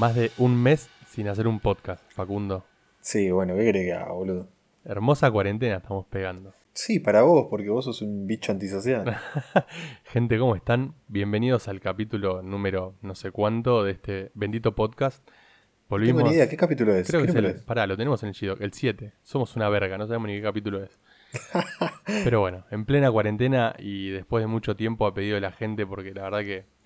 Más de un mes sin hacer un podcast, Facundo. Sí, bueno, ¿qué crees que haga, boludo? Hermosa cuarentena estamos pegando. Sí, para vos, porque vos sos un bicho antisocial. Gente, ¿cómo están? Bienvenidos al capítulo número no sé cuánto de este bendito podcast. No tengo ni idea, ¿qué capítulo es? Creo ¿Qué que es el, pará, lo tenemos en el Chido, el 7. Somos una verga, no sabemos ni qué capítulo es. Pero bueno, en plena cuarentena y después de mucho tiempo a pedido de la gente, porque la verdad que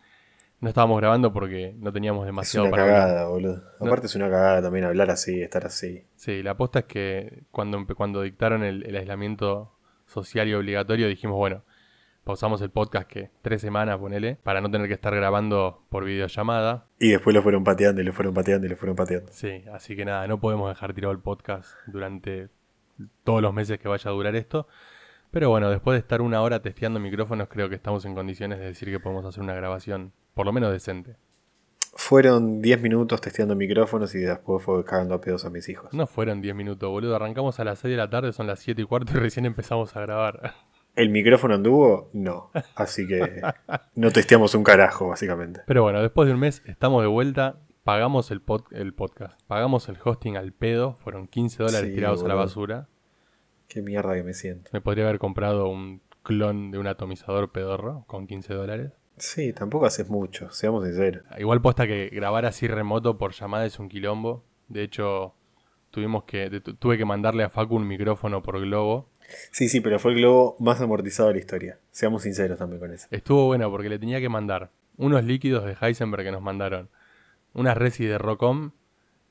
no estábamos grabando porque no teníamos Es demasiado una para hablar. cagada, boludo. No. Aparte es una cagada también hablar así, estar así. Sí, la aposta es que cuando, cuando dictaron el, el aislamiento social y obligatorio dijimos, bueno, pausamos el podcast que tres semanas, ponele, para no tener que estar grabando por videollamada. Y después lo fueron pateando y lo fueron pateando y lo fueron pateando. Sí, así que nada, no podemos dejar tirado el podcast durante todos los meses que vaya a durar esto. Pero bueno, después de estar una hora testeando micrófonos, creo que estamos en condiciones de decir que podemos hacer una grabación por lo menos decente. Fueron 10 minutos testeando micrófonos y después fue cagando a pedos a mis hijos. No fueron 10 minutos, boludo. Arrancamos a las 6 de la tarde, son las 7 y cuarto y recién empezamos a grabar. ¿El micrófono anduvo? No. Así que no testeamos un carajo, básicamente. Pero bueno, después de un mes estamos de vuelta. Pagamos el, pod- el podcast. Pagamos el hosting al pedo. Fueron 15 dólares Sí, tirados a la basura. Qué mierda que me siento. Me podría haber comprado un clon de un atomizador pedorro con 15 dólares. Sí, tampoco haces mucho, seamos sinceros. Igual posta que grabar así remoto por llamada es un quilombo. De hecho, tuvimos que tuve que mandarle a Facu un micrófono por globo. Sí, sí, pero fue el globo más amortizado de la historia. Seamos sinceros también con eso. Estuvo bueno porque le tenía que mandar unos líquidos de Heisenberg que nos mandaron, unas resi de Rocom,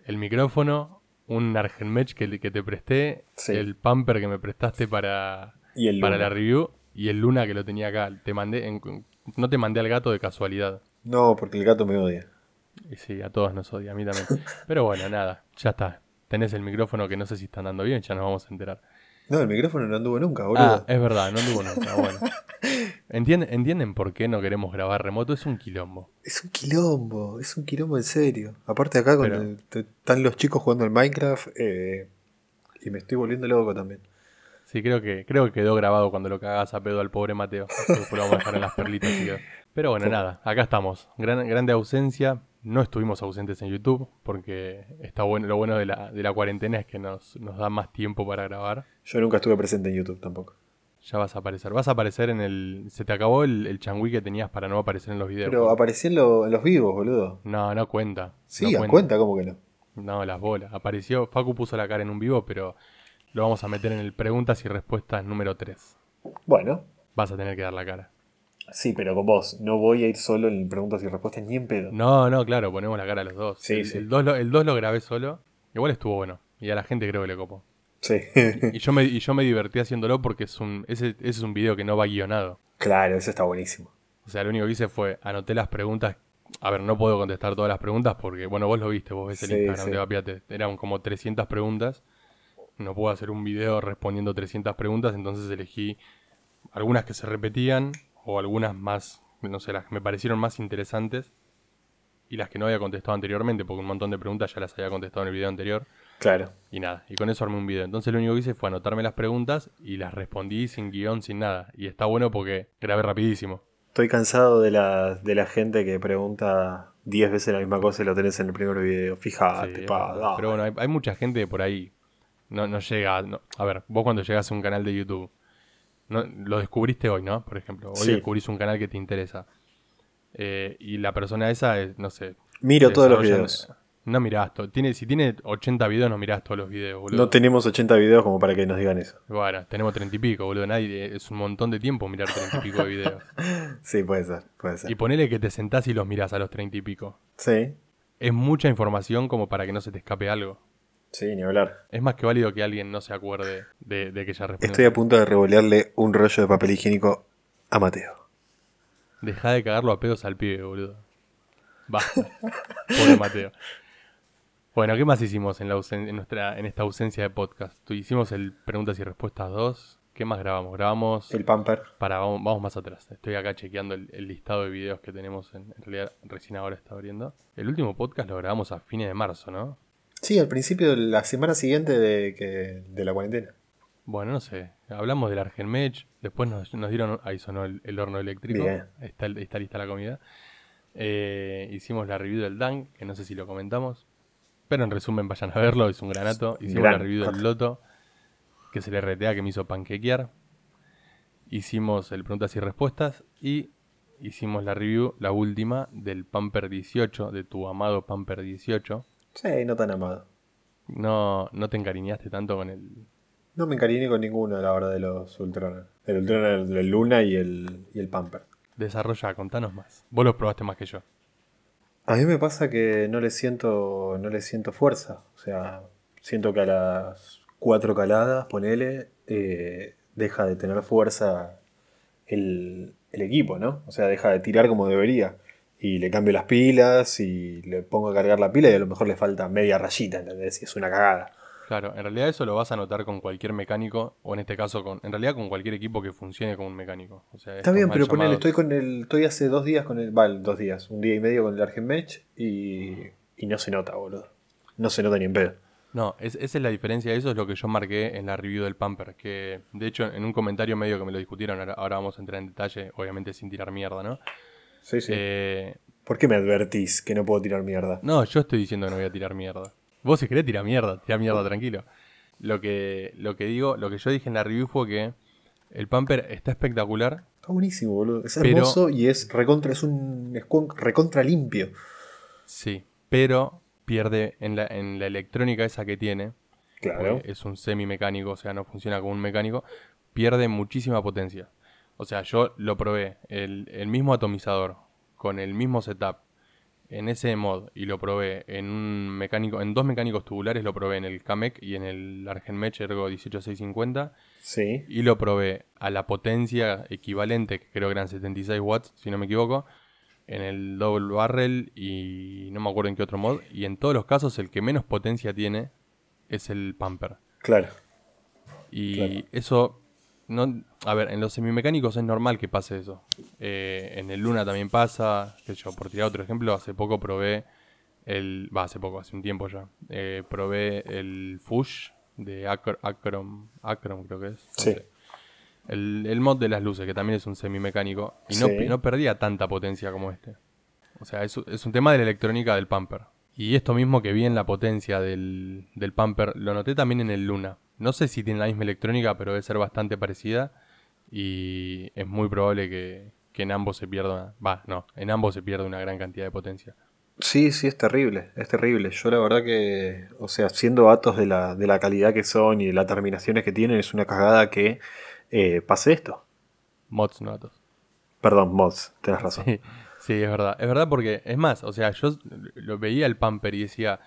el micrófono, un Argenmech que, que te presté, Sí. el pumper que me prestaste para, Y el para la review y el Luna que lo tenía acá. Te mandé, en- no te mandé al gato de casualidad. No, porque el gato me odia. Y sí, a todos nos odia, a mí también. Pero bueno, nada, ya está. Tenés el micrófono que no sé si está andando bien, ya nos vamos a enterar. No, el micrófono no anduvo nunca, boludo. Ah, es verdad, no anduvo nunca. Bueno. ¿Entienden, ¿Entienden por qué no queremos grabar remoto? Es un quilombo. Es un quilombo, es un quilombo en serio. Aparte acá Pero- te- están los chicos jugando al Minecraft eh, y me estoy volviendo loco también. Sí, creo que, creo que quedó grabado cuando lo cagas a pedo al pobre Mateo. Después lo vamos a dejar en las perlitas. y quedó. Pero bueno, nada, acá estamos. Gran, grande ausencia. No estuvimos ausentes en YouTube porque está bueno, lo bueno de la, de la cuarentena es que nos, nos da más tiempo para grabar. Yo nunca estuve presente en YouTube tampoco. Ya vas a aparecer. Vas a aparecer en el... Se te acabó el, el changüí que tenías para no aparecer en los videos. Pero aparecí en, lo- en los vivos, boludo. No, no cuenta. Sí, no a cuenta, ¿cómo que no? No, las bolas. Apareció, Facu puso la cara en un vivo, pero lo vamos a meter en el preguntas y respuestas número 3. Bueno, Vas a tener que dar la cara. sí, pero con vos. No voy a ir solo en preguntas y respuestas ni en pedo. No, no, claro, ponemos la cara a los dos. Sí, el, sí. El 2 lo, grabé solo. Igual estuvo bueno. Y a la gente creo que le copó. Sí. Y yo me, y yo me divertí haciéndolo porque es un, ese, ese es un video que no va guionado. claro, eso está buenísimo. O sea, lo único que hice fue anoté las preguntas. A ver, no puedo contestar todas las preguntas porque, bueno, vos lo viste, vos ves el Sí, Instagram sí. de Vapiate. Eran como 300 preguntas. No puedo hacer un video respondiendo 300 preguntas, entonces elegí algunas que se repetían o algunas más, no sé, las que me parecieron más interesantes y las que no había contestado anteriormente porque un montón de preguntas ya las había contestado en el video anterior. Claro. Y nada, y con eso armé un video. Entonces lo único que hice fue anotarme las preguntas y las respondí sin guion, sin nada. Y está bueno porque grabé rapidísimo. Estoy cansado de la, de la gente que pregunta 10 veces la misma cosa y lo tenés en el primer video. Fíjate, Sí, pa. Pero bueno, hay, hay mucha gente por ahí. No, no llega. no- a ver, vos cuando llegas a un canal de YouTube, no, lo descubriste hoy, ¿no? Por ejemplo, hoy Sí. descubrís un canal que te interesa. Eh, y la persona esa, es, no sé. Miro todos los videos. No mirás todo. Tiene, si tiene 80 videos, no mirás todos los videos, boludo. No tenemos 80 videos como para que nos digan eso. Bueno, tenemos 30 y pico, boludo. Nadie, es un montón de tiempo mirar 30 y pico de videos. Sí, puede ser, puede ser. Y ponele que te sentás y los mirás a los 30 y pico. Sí, Es mucha información como para que no se te escape algo. Sí, ni hablar. Es más que válido que alguien no se acuerde de, de que ya respondió. Estoy a punto de revolearle un rollo de papel higiénico a Mateo. Deja de cagarlo a pedos al pibe, boludo. Basta. Pobre Mateo. Bueno, ¿qué más hicimos en, la ausen- en nuestra, en esta ausencia de podcast? Tú hicimos el preguntas y respuestas 2. ¿Qué más grabamos? Grabamos... El pamper. Para, vamos, vamos más atrás. Estoy acá chequeando el, el listado de videos que tenemos. En, en realidad, recién ahora está abriendo. El último podcast lo grabamos a fines de marzo, ¿no? Sí, al principio de la semana siguiente de, que, de la cuarentena. Bueno, no sé. Hablamos del Argenmech. Después nos, nos dieron. Ahí sonó el, el horno eléctrico. Bien. Está, está lista la comida. Eh, hicimos la review del Dan, que no sé si lo comentamos. Pero en resumen, vayan a verlo, es un granato. Hicimos Gran la review del Loto, que es el RTA que me hizo panquequear. Hicimos el preguntas y respuestas. Y hicimos la review, la última, del Pamper 18, de tu amado Pamper 18. Sí, no tan amado. No, no te encariñaste tanto con el. No me encariñé con ninguno, la verdad, de los Ultroner. El Ultroner, el Luna y el, y el Pamper. Desarrolla, contanos más. Vos los probaste más que yo. A mí me pasa que no le siento, no le siento fuerza. O sea, siento que a las cuatro caladas, ponele, eh, deja de tener fuerza el, el equipo, ¿no? O sea, deja de tirar como debería. Y le cambio las pilas y le pongo a cargar la pila y a lo mejor le falta media rayita, ¿entendés? Y es una cagada. Claro, en realidad eso lo vas a notar con cualquier mecánico, o en este caso con, en realidad con cualquier equipo que funcione como un mecánico. O sea, Está bien, pero ponele, estoy con el. Estoy hace dos días con el. Vale, dos días, un día y medio con el Argent Match y. Y no se nota, boludo. No se nota ni en pedo. No, es- esa es la diferencia, eso es lo que yo marqué en la review del Pamper, que de hecho en un comentario medio que me lo discutieron, ahora vamos a entrar en detalle, obviamente sin tirar mierda, ¿no? Sí, sí. Eh, ¿Por qué me advertís que no puedo tirar mierda? no, yo estoy diciendo que no voy a tirar mierda. Vos si querés tirar mierda, tira mierda tranquilo. Lo que, lo que digo, lo que yo dije en la review fue que el Pamper está espectacular, Está buenísimo, boludo. Es Pero- hermoso y es recontra, es un squonk recontra limpio. sí, pero pierde en la, en la electrónica esa que tiene, Claro. es un semi-mecánico, o sea, no funciona como un mecánico, pierde muchísima potencia. O sea, yo lo probé, el, el mismo atomizador, con el mismo setup, en ese mod, y lo probé en un mecánico, en dos mecánicos tubulares, lo probé en el Kamek y en el Argenmech Ergo 18650, Sí. y lo probé a la potencia equivalente, que creo que eran 76 watts, si no me equivoco, en el Double Barrel y no me acuerdo en qué otro mod, y en todos los casos el que menos potencia tiene es el Pamper. Claro. Y Claro. eso, no, a ver, en los semimecánicos es normal que pase eso. Eh, en el Luna también pasa, que yo, por tirar otro ejemplo, hace poco probé el, va, hace poco, hace un tiempo ya, eh, probé el Fush de Acro- Acrom, Acrom creo que es. no Sí. El, el mod de las luces, que también es un semimecánico, y no, Sí. no perdía tanta potencia como este. O sea, es, es un tema de la electrónica del Pamper. Y esto mismo que vi en la potencia del, del Pamper, lo noté también en el Luna. No sé si tiene la misma electrónica, pero debe ser bastante parecida. Y es muy probable que, que en ambos se pierda. Va, no, en ambos se pierda una gran cantidad de potencia. Sí, sí, es terrible, es terrible. Yo la verdad que, o sea, siendo datos de la, de la calidad que son y de las terminaciones que tienen, es una cagada que eh, pase esto. Mods, no datos. Perdón, mods, tenés razón. Sí, sí, es verdad. Es verdad porque, es más, o sea, yo lo veía el Pamper y decía,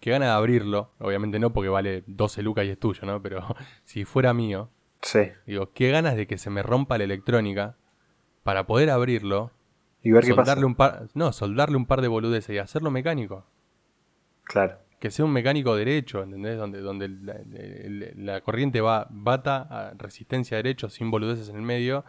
que gana de abrirlo. Obviamente no porque vale 12 lucas y es tuyo, ¿no? Pero si fuera mío, Sí. digo, qué ganas de que se me rompa la electrónica para poder abrirlo, Y ver qué pasa. un par, no, soldarle un par de boludeces y hacerlo mecánico. Claro. Que sea un mecánico derecho, ¿entendés? Donde, donde la corriente va bata a resistencia derecho sin boludeces en el medio,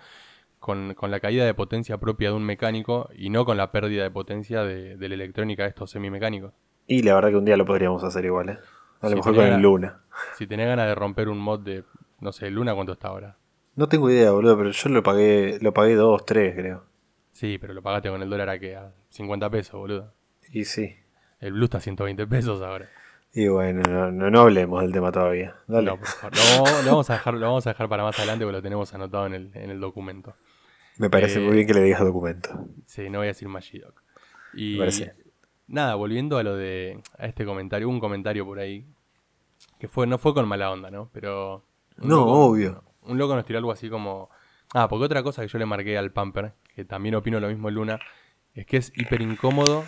con, con la caída de potencia propia de un mecánico y no con la pérdida de potencia de, de la electrónica de estos semimecánicos. Y la verdad que un día lo podríamos hacer igual, ¿eh? A lo mejor con el. Luna. Si tenés ganas de romper un mod de, no sé, Luna, ¿cuánto está ahora? No tengo idea, boludo, pero yo lo pagué, lo pagué 2, 3, creo. Sí, pero lo pagaste con el dólar a qué? A 50 pesos, boludo. Y sí. El Blue está a 120 pesos ahora. Y bueno, no, no, no hablemos del tema todavía. Dale. No, por favor. Lo, lo vamos a dejar, lo vamos a dejar para más adelante porque lo tenemos anotado en el, en el documento. Me parece Eh, muy bien que le digas documento. Sí, no voy a decir Magidoc. Y Me parece. Nada, volviendo a lo de a este comentario, hubo un comentario por ahí que fue no fue con mala onda, ¿no? Pero No, loco- obvio. Un loco nos tiró algo así como ah, porque otra cosa que yo le marqué al Pamper, que también opino lo mismo Luna, es que es hiper incómodo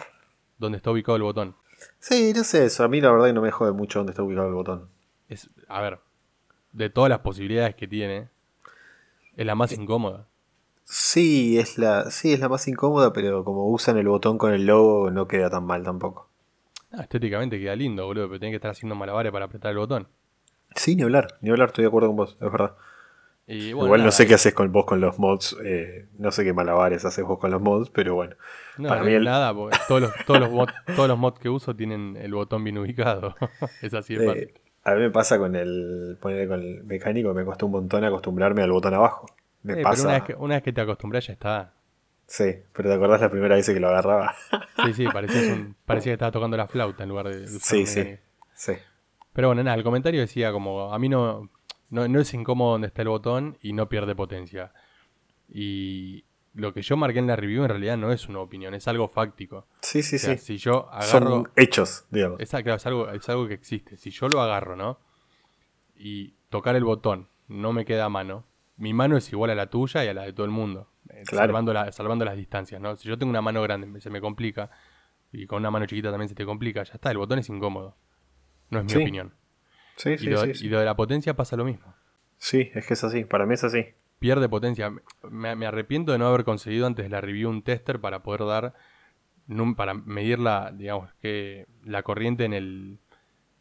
donde está ubicado el botón. Sí, no sé eso. A mí la verdad que no me jode mucho dónde está ubicado el botón. Es, a ver, de todas las posibilidades que tiene, es la más incómoda. Sí, es la, sí, es la más incómoda, pero como usan el botón con el logo, no queda tan mal tampoco. Ah, estéticamente queda lindo, boludo, pero tenés que estar haciendo malabares para apretar el botón. Sí, ni hablar, ni hablar, estoy de acuerdo con vos, es verdad. Y, bueno, Igual no sé qué haces con vos con los mods, eh, no sé qué malabares haces vos con los mods, pero bueno. No, Para mí el- nada, porque todos los, todos, los mod- todos los mods que uso tienen el botón bien ubicado. es así de Eh, fácil. a mí me pasa con el, ponerle con el mecánico, me costó un montón acostumbrarme al botón abajo. Me Eh, pero una vez, que, una vez que te acostumbras ya está. Sí, pero ¿te acordás la primera vez que lo agarraba? Sí, sí, parecía, un- parecía que estaba tocando la flauta en lugar de... Sí, sí, sí. Pero bueno, nada, el comentario decía como, a mí no, no, no es incómodo donde está el botón y no pierde potencia. Y lo que yo marqué en la review en realidad no es una opinión, es algo fáctico. Sí, sí, O sea, sí. si yo agarro... Son hechos, digamos. Es, claro, es algo, es algo que existe. Si yo lo agarro, ¿no? Y tocar el botón no me queda a mano, mi mano es igual a la tuya y a la de todo el mundo. eh, Claro. Salvando, la- salvando las distancias, ¿no? Si yo tengo una mano grande, se me complica, y con una mano chiquita también se te complica, ya está, el botón es incómodo. No es mi Sí. opinión. Sí, Y sí, lo, sí. y lo de la potencia pasa lo mismo. Sí, es que es así. Para mí es así. Pierde potencia. Me, me arrepiento de no haber conseguido antes de la review un tester para poder dar, para medir la, digamos, que la corriente en el,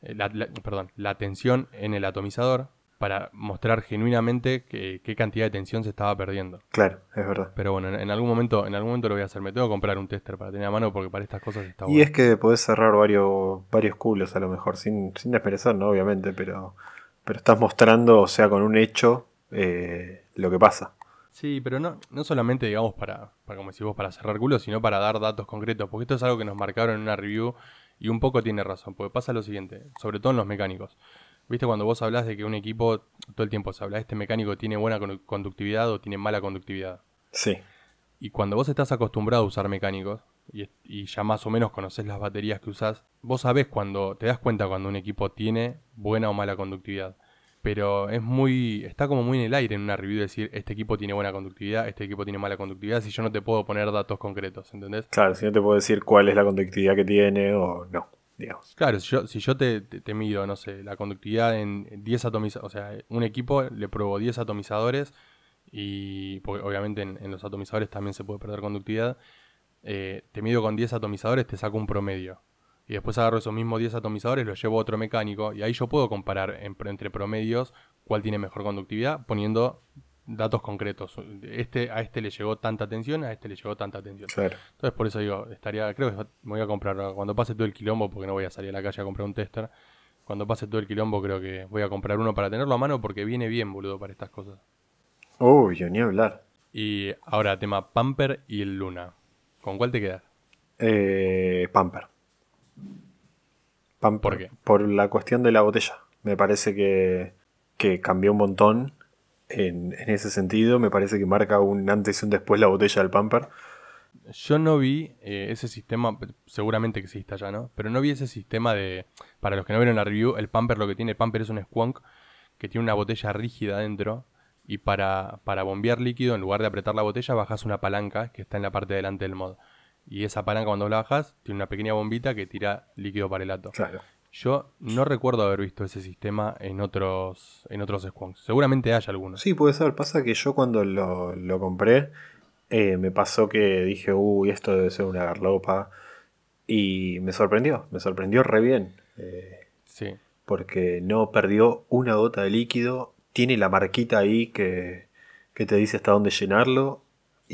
eh, la, la- perdón, la tensión en el atomizador para mostrar genuinamente que- qué cantidad de tensión se estaba perdiendo. Claro, es verdad. Pero bueno, en, en algún momento, en algún momento lo voy a hacer. Me tengo que comprar un tester para tener a mano porque para estas cosas está Y bueno. es que podés cerrar varios, varios culos a lo mejor, sin, sin desmerecer, ¿no? Obviamente, pero, pero estás mostrando, o sea, con un hecho, eh, lo que pasa. Sí, pero no, no solamente, digamos, para, para, como decís vos, para cerrar culos, sino para dar datos concretos, porque esto es algo que nos marcaron en una review y un poco tiene razón, porque pasa lo siguiente, sobre todo en los mecánicos. ¿Viste cuando vos hablas de que un equipo, todo el tiempo se habla, este mecánico tiene buena condu- conductividad o tiene mala conductividad? Sí, Y cuando vos estás acostumbrado a usar mecánicos y, y ya más o menos conoces las baterías que usás, vos sabés cuando, te das cuenta cuando un equipo tiene buena o mala conductividad. Pero es muy, está como muy en el aire en una review decir, este equipo tiene buena conductividad, este equipo tiene mala conductividad, si yo no te puedo poner datos concretos, ¿entendés? claro, si no te puedo decir cuál es la conductividad que tiene o no, Claro, si yo, te, mido, no sé, la conductividad en 10 atomizadores, o sea, un equipo le probó 10 atomizadores y obviamente en, los atomizadores también se puede perder conductividad, eh, te mido con 10 atomizadores, te saco un promedio. Y después agarro esos mismos 10 atomizadores, los llevo a otro mecánico y ahí yo puedo comparar en- entre promedios cuál tiene mejor conductividad poniendo datos concretos. Este, a este le llegó tanta tensión, a este le llegó tanta tensión. Claro. Entonces por eso digo, estaría, creo que me voy a comprar cuando pase todo el quilombo, porque no voy a salir a la calle a comprar un tester. Cuando pase todo el quilombo creo que voy a comprar uno para tenerlo a mano porque viene bien, boludo, para estas cosas. Uy, yo ni hablar. Y ahora tema Pamper y el Luna. ¿Con cuál te quedas? Eh, Pamper. Pamper. ¿Por qué? Por la cuestión de la botella. Me parece que, que cambió un montón en, en ese sentido. Me parece que marca un antes y un después la botella del Pamper. Yo no vi eh, ese sistema, seguramente exista ya, ¿no? Pero no vi ese sistema de, para los que no vieron la review, el Pamper lo que tiene, el Pamper es un squonk que tiene una botella rígida adentro y para, para bombear líquido, en lugar de apretar la botella, bajas una palanca que está en la parte delante del mod. Y esa palanca cuando la bajas tiene una pequeña bombita que tira líquido para el ato. Claro. Yo no recuerdo haber visto ese sistema en otros en otros squonks. Seguramente haya algunos. Sí, puede ser. Pasa que yo cuando lo, lo compré, eh, me pasó que dije, uy, esto debe ser una garlopa. Y me sorprendió, me sorprendió re bien. eh, Sí. porque no perdió una gota de líquido. Tiene la marquita ahí que, que te dice hasta dónde llenarlo.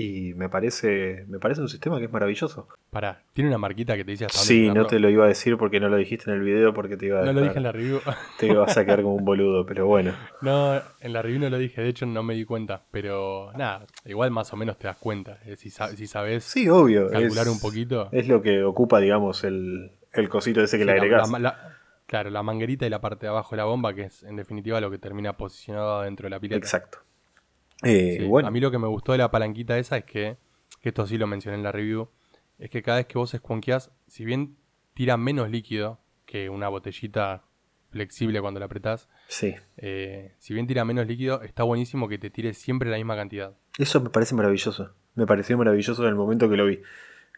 Y me parece, me parece un sistema que es maravilloso. Pará, tiene una marquita que te dice hasta Sí, no te lo iba a decir porque no lo dijiste en el video porque te iba a No lo dejar- dije en la review. te ibas a quedar como un boludo, pero bueno. No, en la review no lo dije, de hecho no me di cuenta, pero nada, igual más o menos te das cuenta. eh, Si, si sabes Sí, obvio. calcular es, un poquito. Es lo que ocupa, digamos, el, el cosito ese que sí, le agregás. la- la- claro, la manguerita y la parte de abajo de la bomba, que es en definitiva lo que termina posicionado dentro de la pileta. Exacto. Eh, Sí, bueno, A mí lo que me gustó de la palanquita esa es que, que esto sí lo mencioné en la review, es que cada vez que vos escuanqueás, si bien tira menos líquido que una botellita flexible cuando la apretás, sí. eh, si bien tira menos líquido, está buenísimo que te tire siempre la misma cantidad. Eso me parece maravilloso. Me pareció maravilloso en el momento que lo vi.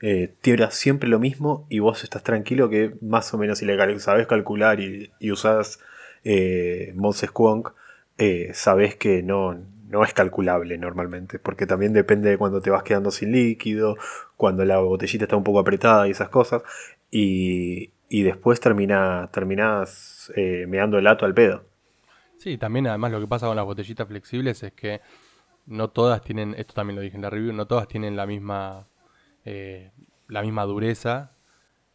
Eh, tira siempre lo mismo y vos estás tranquilo que más o menos si le cal- sabés calcular y, y usás eh, Mods Squonk, eh, sabés que no, no es calculable normalmente. Porque también depende de cuando te vas quedando sin líquido, cuando la botellita está un poco apretada y esas cosas. Y, y después termina, terminás eh, meando el ato al pedo. Sí, también además lo que pasa con las botellitas flexibles es que no todas tienen, esto también lo dije en la review, no todas tienen la misma, eh, la misma dureza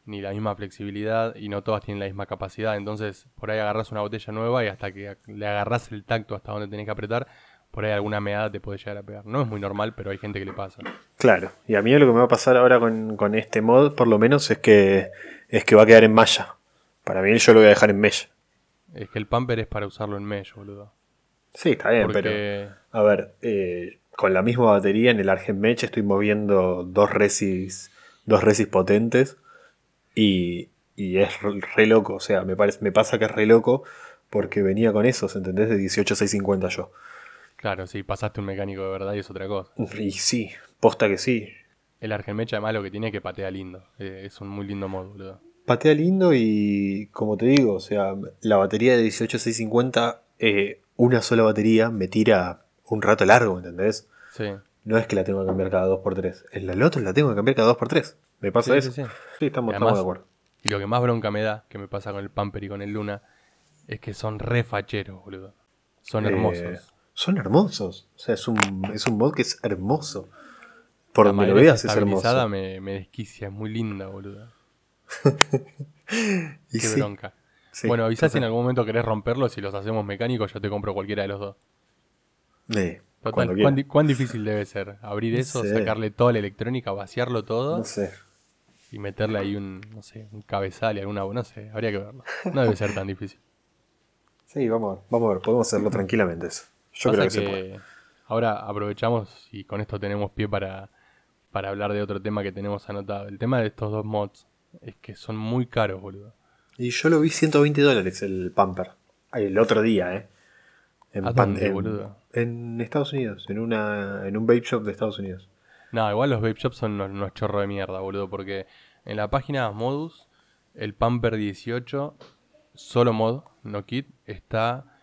ni la misma flexibilidad y no todas tienen la misma capacidad. Entonces, por ahí agarras una botella nueva y hasta que le agarras el tacto hasta donde tenés que apretar, por ahí alguna meada te puede llegar a pegar. No es muy normal, pero hay gente que le pasa. Claro, y a mí lo que me va a pasar ahora con, con este mod, por lo menos, es que, es que va a quedar en malla. Para mí yo lo voy a dejar en mesh. Es que el pumper es para usarlo en mesh, boludo. Sí, está bien, Porque- pero. A ver, eh, con la misma batería en el Argent Mesh estoy moviendo dos resis, dos resis potentes y, y es re, re loco. O sea, me, parece, me pasa que es re loco porque venía con esos, ¿entendés? De 18650 yo. Claro, sí, pasaste un mecánico de verdad y es otra cosa. Y sí, posta que sí. El Argenmecha además lo que tiene es que patea lindo. Eh, es un muy lindo mod, boludo. Patea lindo y como te digo, o sea, la batería de 18650, eh, una sola batería me tira un rato largo, ¿entendés? Sí. No es que la tengo que cambiar cada 2x3. En la Lotus la tengo que cambiar cada 2x3. ¿Me pasa Sí, eso? sí, Sí, sí. estamos, estamos de acuerdo. Y lo que más bronca me da, que me pasa con el Pamper y con el Luna, es que son re facheros, boludo. Son Eh, hermosos. Son hermosos. O sea, es un, es un mod que es hermoso. Por La donde lo veas es hermoso. me, me desquicia, es muy linda, boludo. Y Qué sí, bronca. sí, bueno, avisá si en algún momento querés romperlos, si los hacemos mecánicos, yo te compro cualquiera de los dos. Eh, Total, ¿cuán, cuán difícil debe ser? Abrir No eso, sé. sacarle toda la electrónica, vaciarlo todo No sé. y meterle ahí un, no sé, un cabezal y alguna, no sé, habría que verlo. No debe ser tan difícil. Sí, vamos a ver. Vamos a ver. Podemos hacerlo tranquilamente eso. Yo Pasa creo que, se puede. ahora aprovechamos y con esto tenemos pie para, para hablar de otro tema que tenemos anotado. El tema de estos dos mods es que son muy caros, boludo. Y yo lo vi 120 dólares el Pamper. El otro día, ¿eh? En, ¿A dónde, en- boludo? en Estados Unidos. En, una, en un vape shop de Estados Unidos. No, igual los vape shops son unos, unos chorros de mierda, boludo, porque en la página Modus, el Pamper 18, solo mod, no kit, está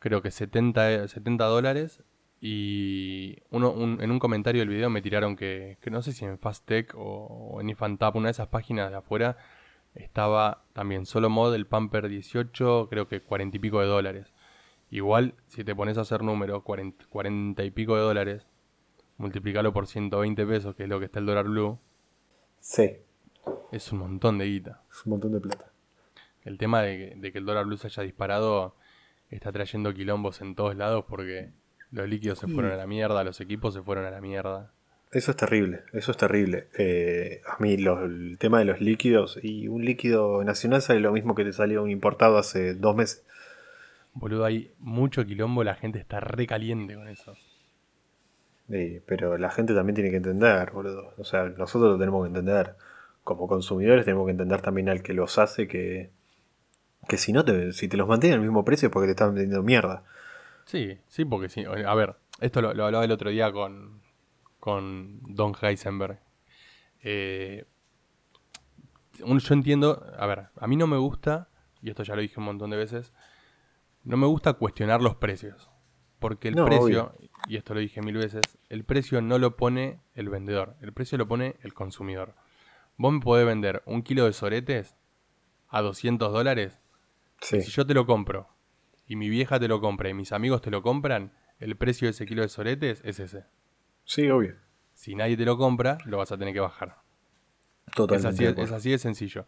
creo que 70, eh, 70 dólares. Y uno, un- en un comentario del video me tiraron que, que no sé si en Fasttech o, o en Ifantap, una de esas páginas de afuera, estaba también solo mod el Pamper 18, creo que 40 y pico de dólares. Igual, si te pones a hacer número, 40, 40 y pico de dólares, multiplicarlo por 120 pesos, que es lo que está el dólar blue, Sí. es un montón de guita. Es un montón de plata. El tema de de que el dólar blue se haya disparado está trayendo quilombos en todos lados porque los líquidos se fueron a la mierda, los equipos se fueron a la mierda. Eso es terrible, eso es terrible. Eh, a mí el tema de los líquidos y un líquido nacional sale lo mismo que te salió un importado hace dos meses. Boludo, hay mucho quilombo, la gente está re caliente con eso. Eh, pero la gente también tiene que entender, boludo. O sea, nosotros lo tenemos que entender. Como consumidores tenemos que entender también al que los hace que, que si no te, si te los mantienen al mismo precio es porque te están vendiendo mierda. Sí, sí, porque sí. A ver, esto lo, lo hablaba el otro día con, con Don Heisenberg. Eh, yo entiendo, a ver, a mí no me gusta, y esto ya lo dije un montón de veces, no me gusta cuestionar los precios. Porque el No, precio, y esto lo dije mil veces, el precio no lo pone el vendedor, el precio lo pone el consumidor. Vos me podés vender un kilo de soretes a 200 dólares Sí, si yo te lo compro y mi vieja te lo compra y mis amigos te lo compran, el precio de ese kilo de soretes es ese. sí, obvio. Si nadie te lo compra, lo vas a tener que bajar. Es Totalmente. así, de es así de sencillo.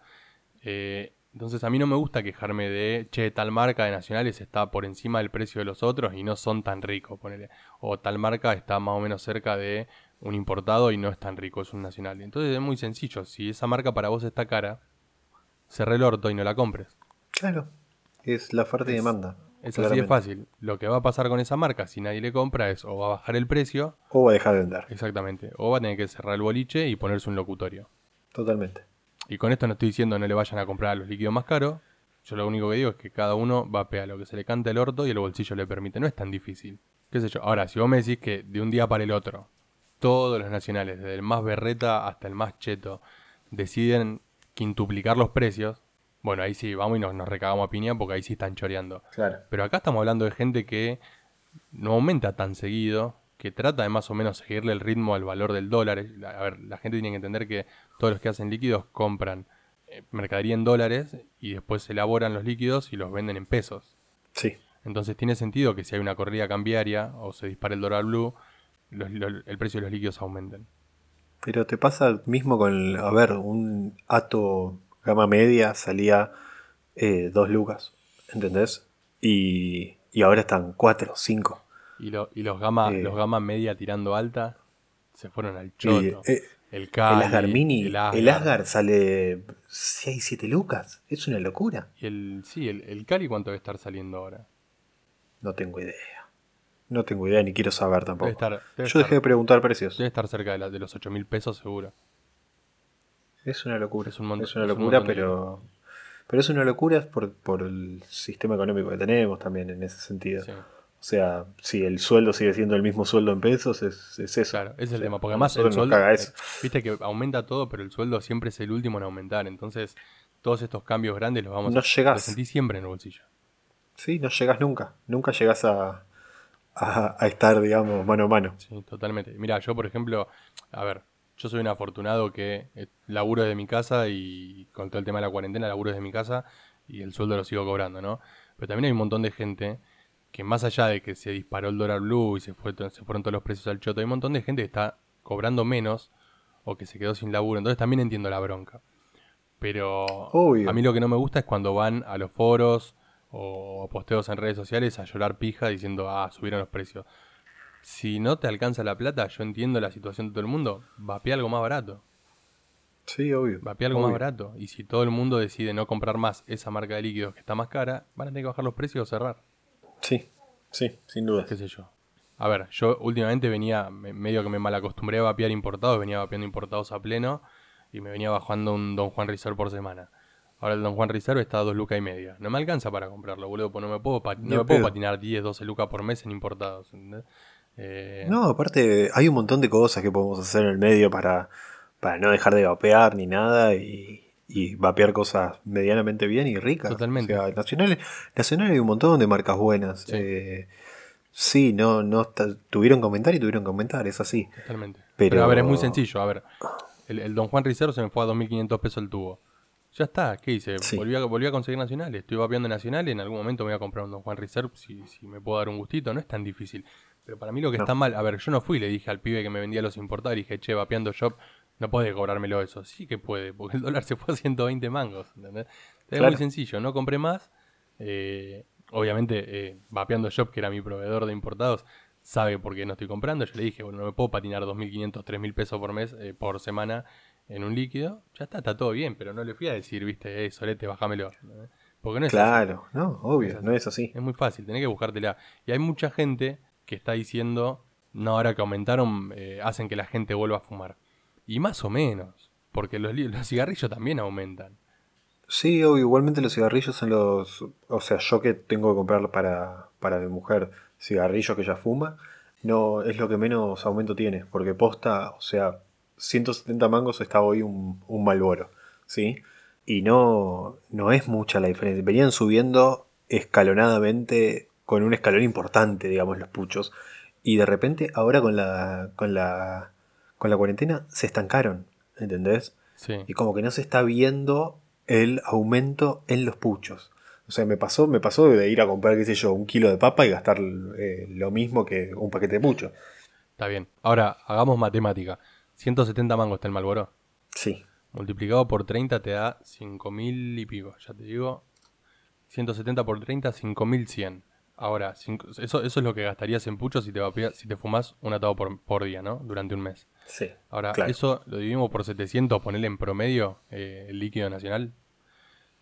Eh, entonces a mí no me gusta quejarme de, che, tal marca de nacionales está por encima del precio de los otros y no son tan ricos, ponele. O tal marca está más o menos cerca de un importado y no es tan rico, es un nacional. Entonces es muy sencillo. Si esa marca para vos está cara, cerré el orto y no la compres. Claro. Es la oferta y demanda. Es así de claramente. fácil. Lo que va a pasar con esa marca, si nadie le compra, es o va a bajar el precio, O va a dejar de vender. exactamente, o va a tener que cerrar el boliche y ponerse un locutorio. Totalmente. Y con esto no estoy diciendo no le vayan a comprar a los líquidos más caros. Yo lo único que digo es que cada uno va a pegar lo que se le canta el orto y el bolsillo le permite. No es tan difícil. ¿Qué sé yo? Ahora, si vos me decís que de un día para el otro, todos los nacionales, desde el más berreta hasta el más cheto, deciden quintuplicar los precios, bueno, ahí sí, vamos y nos, nos recagamos a piña porque ahí sí están choreando. Claro. Pero acá estamos hablando de gente que no aumenta tan seguido, que trata de más o menos seguirle el ritmo al valor del dólar. La- A ver, la gente tiene que entender que todos los que hacen líquidos compran eh, mercadería en dólares y después elaboran los líquidos y los venden en pesos. Sí. Entonces tiene sentido que si hay una corrida cambiaria o se dispara el dólar blue, los- los- el precio de los líquidos aumenten. Pero te pasa mismo con, a ver, un Ato gama media salía eh, dos lucas, ¿entendés? Y, y ahora están cuatro, cinco. Y, lo- y los gama, Eh. los gama media tirando alta se fueron al choto. Eh, el el Cali, Asgar Mini, el el Asgar. Asgar sale 6, 7 lucas. Es una locura. Y el, sí, el, el Cali cuánto debe estar saliendo ahora. No tengo idea. No tengo idea ni quiero saber tampoco. Debe estar, debe Yo dejé estar- de preguntar precios. debe estar cerca de, la- de los 8 mil pesos seguro. Es una locura. Es un montón- Es una es un locura, montón de pero. Pero es una locura por, por el sistema económico que tenemos también en ese sentido. Sí, O sea, si el sueldo sigue siendo el mismo sueldo en pesos, es, es eso. claro, ese es el tema. Porque además el sueldo, caga eso. eh, viste que aumenta todo, pero el sueldo siempre es el último en aumentar. Entonces, todos estos cambios grandes los vamos No a llegás. los sentís siempre en el bolsillo. Sí, no llegas nunca. Nunca llegas a, a, a estar, digamos, mano a mano. Sí, totalmente. Mira, yo por ejemplo, a ver, yo soy un afortunado que eh, laburo desde mi casa y con todo el tema de la cuarentena laburo desde mi casa y el sueldo lo sigo cobrando, ¿no? Pero también hay un montón de gente que más allá de que se disparó el dólar blue y se, fue, se fueron todos los precios al choto, hay un montón de gente que está cobrando menos o que se quedó sin laburo. Entonces también entiendo la bronca. Pero Obvio. a mí lo que no me gusta es cuando van a los foros o posteos en redes sociales a llorar pija diciendo, ah, subieron los precios. Si no te alcanza la plata, yo entiendo la situación de todo el mundo, vapea algo más barato. Sí, obvio. Vapea algo más barato. Y si todo el mundo decide no comprar más esa marca de líquidos que está más cara, van a tener que bajar los precios o cerrar. Sí, sí, sin duda. qué sé yo. A ver, yo últimamente venía, me- medio que me malacostumbré a vapear importados, venía vapeando importados a pleno y me venía bajando un Don Juan Reserve por semana. Ahora el Don Juan Reserve está a 2 lucas y media. No me alcanza para comprarlo, boludo, pues no me puedo, no me puedo patinar 10, 12 lucas por mes en importados. ¿entendés? Eh, No, aparte, hay un montón de cosas que podemos hacer en el medio para, para no dejar de vapear ni nada y, y vapear cosas medianamente bien y ricas. Totalmente. O sea, nacional, nacional hay un montón de marcas buenas. Sí. Eh, sí, no, no tuvieron que aumentar y tuvieron que aumentar, es así. Totalmente. Pero- Pero, a ver, es muy sencillo. A ver, el, el Don Juan Reserve se me fue a 2.500 pesos el tubo. Ya está, ¿qué hice? Sí. Volví, a, volví a conseguir nacionales. Estoy vapeando nacionales. En algún momento me voy a comprar un Don Juan Reserve si, si me puedo dar un gustito. No es tan difícil. Pero para mí lo que No. está mal, a ver, yo no fui, le dije al pibe que me vendía los importados, le dije, che, vapeando shop, no puede cobrármelo eso. Sí que puede, porque el dólar se fue a 120 mangos. ¿entendés? Es Claro. muy sencillo, no compré más. Eh, obviamente, eh, vapeando shop, que era mi proveedor de importados, sabe por qué no estoy comprando. Yo le dije, bueno, no me puedo patinar 2.500, 3.000 pesos por mes, eh, por semana en un líquido. Ya está, está todo bien, pero no le fui a decir, viste, eh, solete, bájamelo. ¿entendés? Porque no es así. Claro, no, obvio, Es así. no es así. Es muy fácil, tenés que buscártela. Y hay mucha gente que está diciendo, no, ahora que aumentaron, eh, hacen que la gente vuelva a fumar. Y más o menos, porque los, cigarrillos también aumentan. Sí, igualmente los cigarrillos son los... O sea, yo que tengo que comprar para, para mi mujer cigarrillos que ella fuma, no es lo que menos aumento tiene, porque posta, o sea, 170 mangos está hoy un, un Malboro, ¿sí? Y no, no es mucha la diferencia. Venían subiendo escalonadamente, con un escalón importante, digamos, los puchos, y de repente ahora con la, con la, con la cuarentena se estancaron, ¿entendés? Sí, y como que no se está viendo el aumento en los puchos. O sea, me pasó, me pasó de ir a comprar, qué sé yo, un kilo de papa y gastar eh, lo mismo que un paquete de pucho. está bien. Ahora, hagamos matemática. 170 mangos está el Malboro. Sí. Multiplicado por 30 te da 5.000 y pico. Ya te digo. 170 por 30, 5.100. Ahora, cinco- eso, eso es lo que gastarías en puchos si te, si te fumas un atado por, por día, ¿no? Durante un mes. Sí. Ahora, claro. eso lo dividimos por 700, ponerle en promedio eh, el líquido nacional.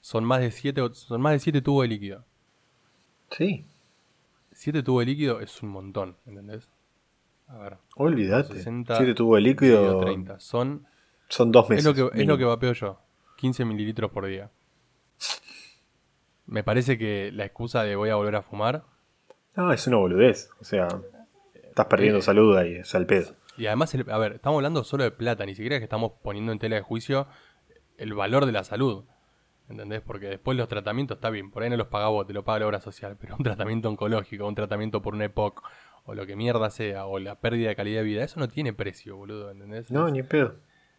Son más de 7 son más de siete tubos de líquido. Sí. 7 tubos de líquido es un montón, ¿entendés? A ver, Olvídate. 60 Siete tubos de líquido 30. Son, son dos es meses. lo, que, es lo que vapeo yo. 15 mililitros por día. Me parece que la excusa de voy a volver a fumar. No, es una boludez. O sea, estás perdiendo Eh, salud ahí, es al pedo. Y además, el- a ver, estamos hablando solo de plata, ni siquiera es que estamos poniendo en tela de juicio el valor de la salud. ¿Entendés? Porque después los tratamientos, está bien, por ahí no los paga vos, te lo paga la obra social, pero un tratamiento oncológico, un tratamiento por una EPOC, o lo que mierda sea, o la pérdida de calidad de vida, eso no tiene precio, boludo, ¿entendés? No, ni pedo.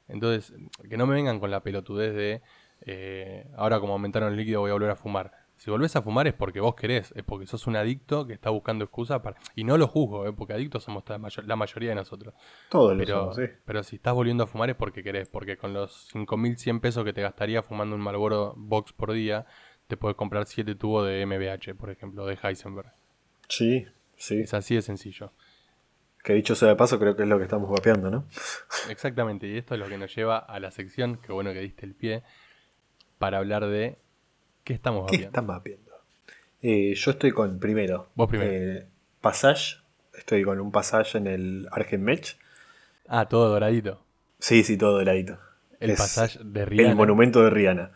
Entonces, que no me vengan con la pelotudez de eh, ahora como aumentaron el líquido voy a volver a fumar. Si volvés a fumar es porque vos querés, es porque sos un adicto que está buscando excusa para... Y no lo juzgo, eh, porque adictos somos la, mayo- la mayoría de nosotros. Todos lo Pero, somos, sí. pero si estás volviendo a fumar es porque querés, porque con los 5.100 pesos que te gastaría fumando un Marlboro Box por día, te puedes comprar 7 tubos de MBH, por ejemplo, de Heisenberg. Sí, Sí. Es así de sencillo. Que dicho sea de paso, creo que es lo que estamos vapeando, ¿no? Exactamente, y esto es lo que nos lleva a la sección, que bueno que diste el pie, para hablar de qué estamos ¿Qué vapeando. están vapeando? Eh, yo estoy con, primero, Vos primero. eh, Passage. Estoy con un Passage en el Argent Match. Ah, todo doradito. Sí, sí, todo doradito. El Es pasaje de Rihanna. El monumento de Rihanna.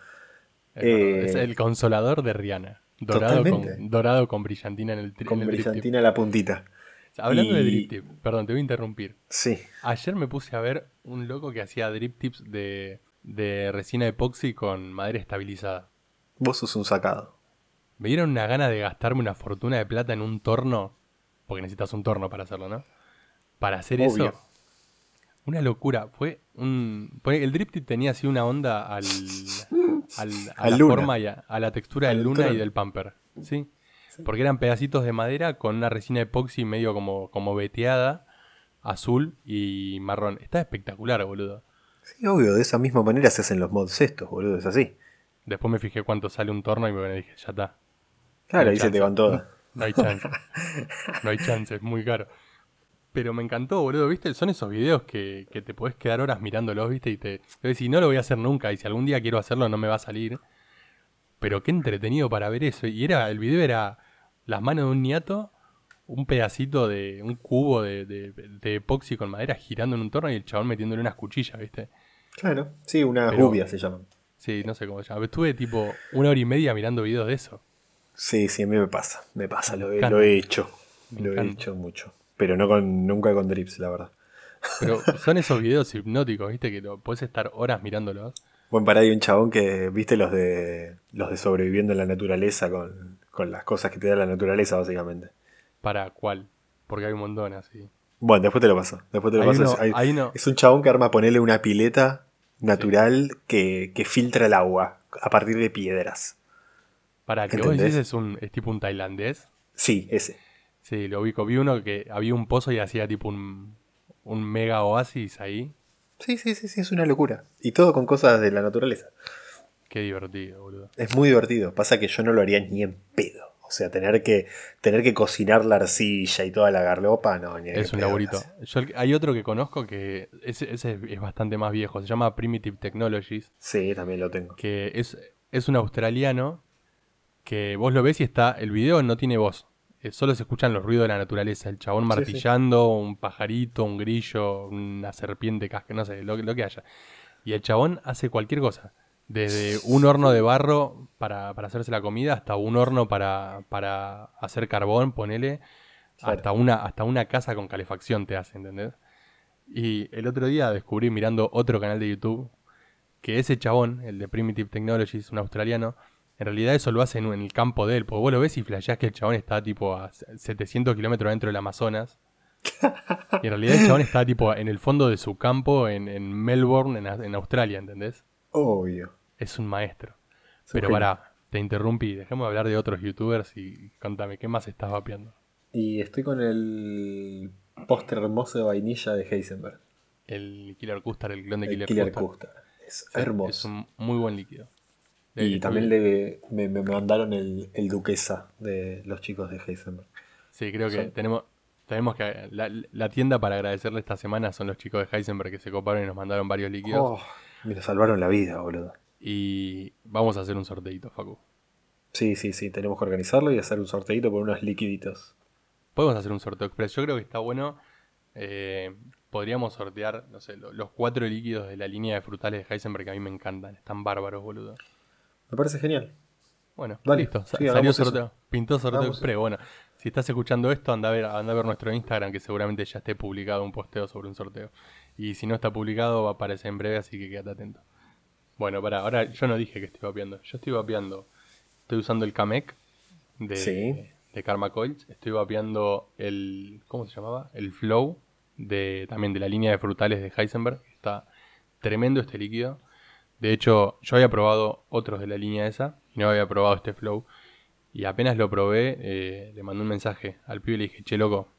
Es, Eh, es el consolador de Rihanna. Dorado Totalmente. con, dorado con brillantina en el, tri- en Con el drip tip. brillantina a la puntita. Hablando de Y- drip tip, perdón, te voy a interrumpir. Sí. Ayer me puse a ver un loco que hacía drip tips de, de resina epoxi con madera estabilizada. Vos sos un sacado. Me dieron una gana de gastarme una fortuna de plata en un torno, porque necesitas un torno para hacerlo, ¿no? Para hacer Obvio. eso. Una locura. Fue un. el drip tip tenía así una onda al. al a Al la Luna. forma y a, a la textura del Al luna y del pamper. ¿Sí? Porque eran pedacitos de madera con una resina epoxi medio como, como veteada, azul y marrón. Está espectacular, boludo. Sí, obvio, de esa misma manera se hacen los mods estos, boludo, es así. Después me fijé cuánto sale un torno y me dije, ya está. Claro, No ahí se te van todas. No hay chance. No hay chance, es muy caro. Pero me encantó, boludo, ¿viste? Son esos videos que, que te podés quedar horas mirándolos, ¿viste? Y te decís, no lo voy a hacer nunca, y si algún día quiero hacerlo no me va a salir. Pero qué entretenido para ver eso. Y era, el video era las manos de un niato, un pedacito de, un cubo de, de, de epoxi con madera girando en un torno y el chabón metiéndole unas cuchillas, ¿viste? Claro, sí, unas rubias se llaman. Sí, no sé cómo se llama. Estuve tipo una hora y media mirando videos de eso. Sí, sí, a mí me pasa, me pasa, lo, he- encanta. lo he hecho. Me lo he hecho mucho. Pero no con, nunca con drips, la verdad. Pero son esos videos hipnóticos, ¿viste? Que lo, podés estar horas mirándolos. Bueno, para ahí hay un chabón que, viste los de los de sobreviviendo en la naturaleza con, con las cosas que te da la naturaleza, básicamente. ¿Para cuál? Porque hay un montón así. Bueno, después te lo paso. Después te lo Hay paso. uno- hay- hay uno- Es un chabón que arma ponerle una pileta natural que, que filtra el agua a partir de piedras. Para que vos decís es, un, es tipo un tailandés. Sí, ese. Sí, lo ubico. Vi uno que había un pozo y hacía tipo un, un mega oasis ahí. Sí, sí, sí, sí, es una locura. Y todo con cosas de la naturaleza. Qué divertido, boludo. Es muy divertido. Pasa que yo no lo haría ni en pedo. O sea, tener que, tener que cocinar la arcilla y toda la garlopa, no, ni Es un laburito. Yo, hay otro que conozco que ese, ese es bastante más viejo. Se llama Primitive Technologies. Sí, también lo tengo. Que es, es un australiano que vos lo ves y está. El video no tiene voz. eh, Solo se escuchan los ruidos de la naturaleza. El chabón Sí, sí. martillando, un pajarito, un grillo, una serpiente casca, no sé, lo, lo que haya. Y el chabón hace cualquier cosa. Desde un horno de barro para, para hacerse la comida hasta un horno para, para hacer carbón, ponele. Claro. Hasta, una, hasta una casa con calefacción te hace, ¿entendés? Y el otro día descubrí mirando otro canal de YouTube que ese chabón, el de Primitive Technologies, un australiano, en realidad eso lo hace en, en el campo de él. Porque vos lo ves y flasheás que el chabón está tipo a 700 kilómetros dentro del Amazonas. Y en realidad el chabón está tipo en el fondo de su campo en, en Melbourne, en, en Australia, ¿entendés? Obvio. Es un maestro. Es Pero pará, te interrumpí. Dejemos de hablar de otros youtubers y contame, ¿qué más estás vapeando? Y estoy con el póster hermoso de vainilla de Heisenberg. El Killer Custard, el clon de El Killer, Killer Custard. Custard. Es Sí, hermoso. Es un muy buen líquido. Y también le, me, me mandaron el, el duquesa de los chicos de Heisenberg. Sí, creo que Son- tenemos, tenemos que. La, la tienda para agradecerle esta semana son los chicos de Heisenberg que se coparon y nos mandaron varios líquidos. Oh, me lo salvaron la vida, boludo. Y vamos a hacer un sorteito, Facu. Sí, sí, sí, tenemos que organizarlo y hacer un sorteito por unos liquiditos. Podemos hacer un sorteo express. Yo creo que está bueno. eh, podríamos sortear, no sé, lo- los cuatro líquidos de la línea de frutales de Heisenberg que a mí me encantan. Están bárbaros, boludo. Me parece genial. Bueno, Dale, listo. sí, salió sorteo. Pintó sorteo Hagamos express. Bueno, si estás escuchando esto, anda a, ver, anda a ver nuestro Instagram, que seguramente ya esté publicado un posteo sobre un sorteo. Y si no está publicado, va a aparecer en breve, así que quédate atento. Bueno, para, ahora yo no dije que estoy vapeando. Yo estoy vapeando. Estoy usando el Kamek de, Sí. de Karma Coils. Estoy vapeando el. ¿Cómo se llamaba? El Flow. De, también de la línea de frutales de Heisenberg. Está tremendo este líquido. De hecho, yo había probado otros de la línea esa. Y no había probado este Flow. Y apenas lo probé, eh, le mandé un mensaje al pibe y le dije, che loco,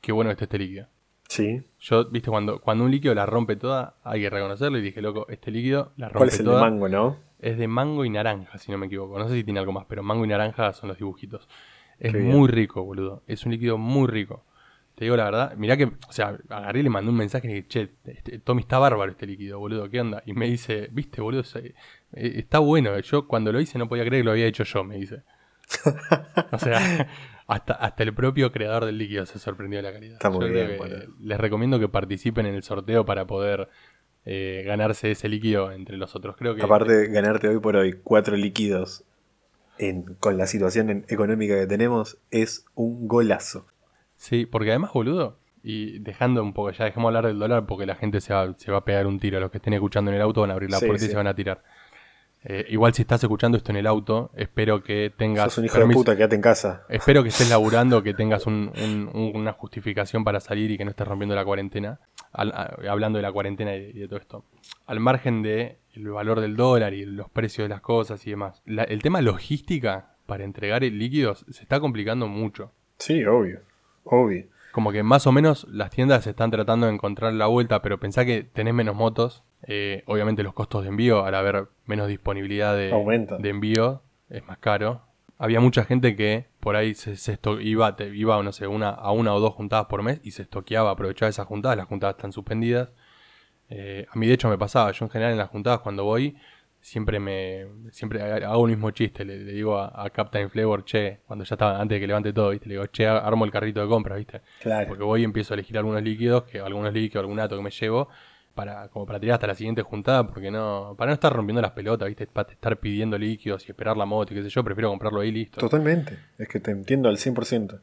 qué bueno que está este líquido. Sí. Yo, viste, cuando, cuando un líquido la rompe toda, hay que reconocerlo. Y dije, loco, este líquido la rompe ¿Cuál es el toda. de mango, no? Es de mango y naranja, si no me equivoco. No sé si tiene algo más, pero mango y naranja son los dibujitos. Es Qué bien. muy rico, boludo. Es un líquido muy rico. Te digo la verdad. Mirá que, o sea, agarré y le mandé un mensaje y dije, che, este, Tommy está bárbaro este líquido, boludo. ¿Qué onda? Y me dice, viste, boludo, eh, está bueno. Yo cuando lo hice no podía creer que lo había hecho yo, me dice. O sea, hasta, hasta el propio creador del líquido se sorprendió de la calidad. Está muy Yo bien. Les recomiendo que participen en el sorteo para poder eh, ganarse ese líquido entre los otros. Creo que Aparte, ganarte hoy por hoy cuatro líquidos en- con la situación económica que tenemos es un golazo. Sí, porque además, boludo, y dejando un poco, ya dejemos hablar del dólar porque la gente se va, se va a pegar un tiro. Los que estén escuchando en el auto van a abrir la Sí, puerta y se van a tirar. Eh, igual si estás escuchando esto en el auto, espero que tengas Sos un hijo permiso- de puta, quédate en casa. Espero que estés laburando, que tengas un- un- un- una justificación para salir y que no estés rompiendo la cuarentena. Al- a- hablando de la cuarentena y de, y de todo esto. Al margen de el valor del dólar y los precios de las cosas y demás. La- el tema logística para entregar líquidos se está complicando mucho. Sí, obvio. Obvio. Como que más o menos las tiendas están tratando de encontrar la vuelta, pero pensá que tenés menos motos. eh, obviamente los costos de envío, al haber menos disponibilidad de, Aumentan. de envío, es más caro. Había mucha gente que por ahí se, se esto- iba, te- iba no sé, una, a una o dos juntadas por mes y se estoqueaba, aprovechaba esas juntadas, las juntadas están suspendidas. Eh, a mí de hecho me pasaba, yo en general en las juntadas cuando voy siempre me siempre hago el mismo chiste, le, le digo a, a Captain Flavor, che, cuando ya estaba, antes de que levante todo, ¿viste? Le digo, che, armo el carrito de compra, ¿viste? Claro. Porque voy y empiezo a elegir algunos líquidos, que algunos líquidos, algún dato que me llevo, para, como para tirar hasta la siguiente juntada, porque no, para no estar rompiendo las pelotas, ¿viste? Para estar pidiendo líquidos y esperar la moto y qué sé yo, prefiero comprarlo ahí listo. Totalmente. Es que te entiendo al 100%.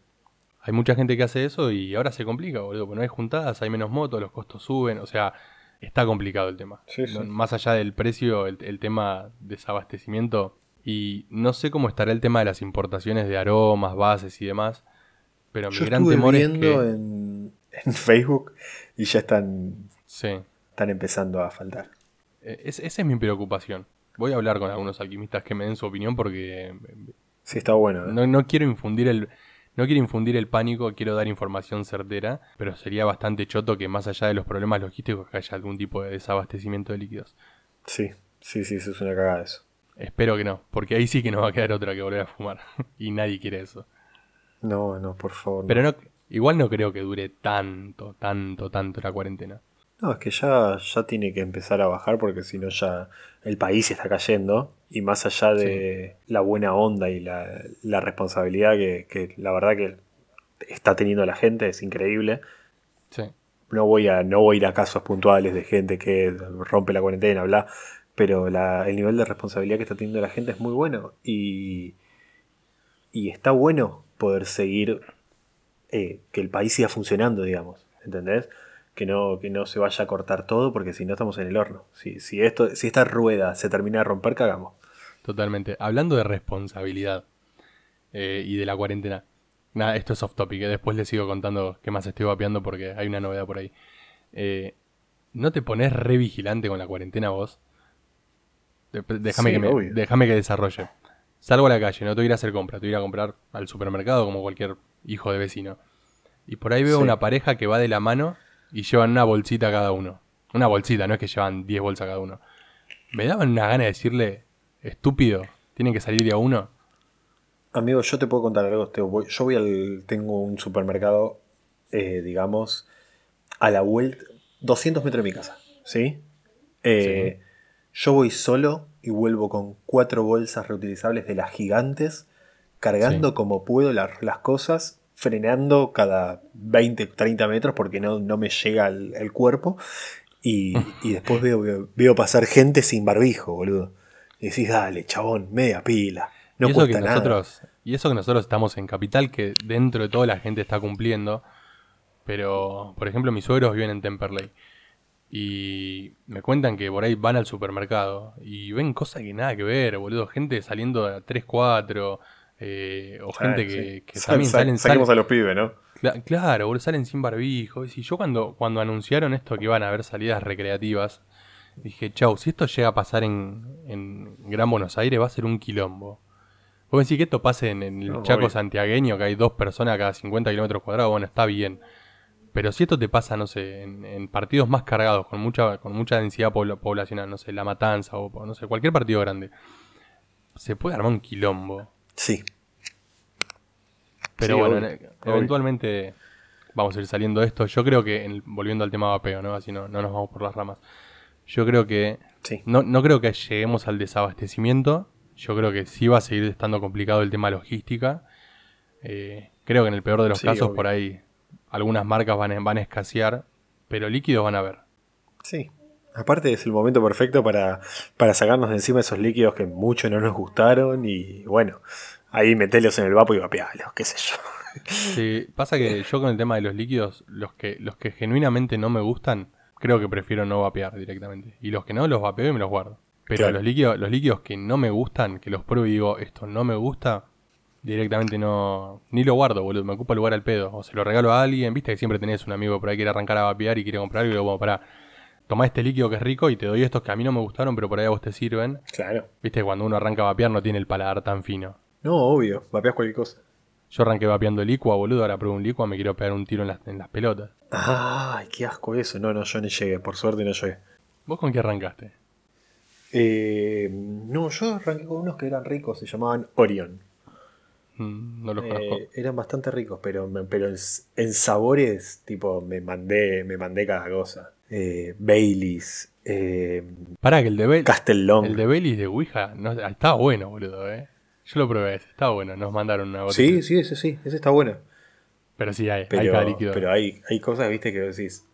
Hay mucha gente que hace eso y ahora se complica, boludo, porque no hay juntadas, hay menos motos, los costos suben, o sea, está complicado el tema. Sí, sí. No- Más allá del precio, el, el tema desabastecimiento, y no sé cómo estará el tema de las importaciones de aromas, bases y demás, pero mi Yo gran estuve temor es que... en, en Facebook y ya están, Sí. están empezando a faltar. Eh, es- esa es mi preocupación. Voy a hablar con algunos alquimistas que me den su opinión porque Sí, está bueno. ¿eh? no, no quiero infundir el no quiero infundir el pánico, quiero dar información certera, pero sería bastante choto que más allá de los problemas logísticos que haya algún tipo de desabastecimiento de líquidos. Sí, sí, sí, eso es una cagada eso. Espero que no, porque ahí sí que no va a quedar otra que volver a fumar y nadie quiere eso. No, no, por favor. Pero no igual no creo que dure tanto, tanto, tanto la cuarentena. No, es que ya, ya tiene que empezar a bajar porque si no ya el país está cayendo y más allá de la buena onda y la, la responsabilidad que, que la verdad que está teniendo la gente es increíble. Sí. No voy a, no voy a ir a casos puntuales de gente que rompe la cuarentena, bla, pero la- el nivel de responsabilidad que está teniendo la gente es muy bueno y, y está bueno poder seguir eh, que el país siga funcionando, digamos, ¿entendés? Que no, que no se vaya a cortar todo porque si no estamos en el horno. Si, si, esto, si esta rueda se termina de romper, cagamos. Totalmente. Hablando de responsabilidad eh, y de la cuarentena. Nada, esto es off topic. eh, Después les sigo contando qué más estoy vapeando porque hay una novedad por ahí. Eh, ¿No te pones re vigilante con la cuarentena vos? De- Déjame Sí, que, déjame que desarrolle. Salgo a la calle, no te voy a ir a hacer compra, te voy a ir a comprar al supermercado como cualquier hijo de vecino. Y por ahí veo Sí. una pareja que va de la mano y llevan una bolsita cada uno. Una bolsita, no es que llevan 10 bolsas cada uno. Me daban una gana de decirle, estúpido, tienen que salir de a uno. Amigo, yo te puedo contar algo. Voy- Yo voy al. Tengo un supermercado, eh, digamos, a la vuelta. 200 metros de mi casa. ¿Sí? Eh, Yo voy solo y vuelvo con cuatro bolsas reutilizables de las gigantes, cargando Sí. como puedo la- las cosas, frenando cada 20, 30 metros porque no, no me llega el, el cuerpo. Y, y después veo, veo, veo pasar gente sin barbijo, boludo. Y decís, dale, chabón, media pila. No y eso cuesta que nada. nosotros Y eso que nosotros estamos en capital, que dentro de todo la gente está cumpliendo. Pero, por ejemplo, mis suegros viven en Temperley. Y me cuentan que por ahí van al supermercado y ven cosas que nada que ver, boludo. Gente saliendo a 3, 4. Eh, o gente que, sí. que también sa- salen, saquemos salen- a los pibes, ¿no? Cla- claro, boludo, salen sin barbijo. Y yo cuando, cuando anunciaron esto que iban a haber salidas recreativas, dije, chau, si esto llega a pasar en, en Gran Buenos Aires va a ser un quilombo. Vos decís que esto pase en, en el No, Chaco santiagueño, que hay dos personas cada 50 kilómetros cuadrados, bueno, está bien. Pero si esto te pasa, no sé, en, en partidos más cargados, con mucha, con mucha densidad pobl- poblacional, no sé, La Matanza o no sé, cualquier partido grande, se puede armar un quilombo. Sí. Pero Sí, bueno, obvio, eventualmente vamos a ir saliendo de esto. Yo creo que, en- volviendo al tema vapeo, ¿no? Así no, no nos vamos por las ramas. Yo creo que Sí. no, no creo que lleguemos al desabastecimiento. Yo creo que sí va a seguir estando complicado el tema logística. Eh, creo que en el peor de los Sí, casos, obvio. por ahí, algunas marcas van a, van a escasear, pero líquidos van a haber. Sí. Aparte es el momento perfecto para, para sacarnos de encima esos líquidos que mucho no nos gustaron y bueno, ahí metelos en el vapo y vapealos, qué sé yo. Sí, pasa que yo con el tema de los líquidos, los que, los que genuinamente no me gustan, creo que prefiero no vapear directamente. Y los que no, los vapeo y me los guardo. Pero Claro. los líquidos, los líquidos que no me gustan, que los pruebo y digo, esto no me gusta, directamente no. Ni lo guardo, boludo. Me ocupa lugar al pedo. O se lo regalo a alguien, viste que siempre tenés un amigo por ahí que quiere arrancar a vapear y quiere comprar algo y digo, bueno, pará. Tomá este líquido que es rico y te doy estos que a mí no me gustaron, pero por ahí a vos te sirven. Claro. Viste, cuando uno arranca a vapear no tiene el paladar tan fino. No, obvio, vapeas cualquier cosa. Yo arranqué vapeando licua, boludo, ahora pruebo un licua, me quiero pegar un tiro en las, en las pelotas. Ay, qué asco eso. No, no, yo ni llegué, por suerte no llegué. ¿Vos con qué arrancaste? Eh, no, yo arranqué con unos que eran ricos, se llamaban Orion. Mm, no los Eh, conozco. eran bastante ricos, pero, pero en, en sabores, tipo, me mandé, me mandé cada cosa. Eh, Baileys, eh, Pará, que el de, Bel Castellón. el de Baileys de Ouija no, estaba bueno, boludo, eh. Yo lo probé ese, estaba bueno, nos mandaron una botella. Sí, sí, ese sí, ese está bueno. Pero sí, hay, hay Pero, cada líquido. pero hay, hay cosas, viste, que decís,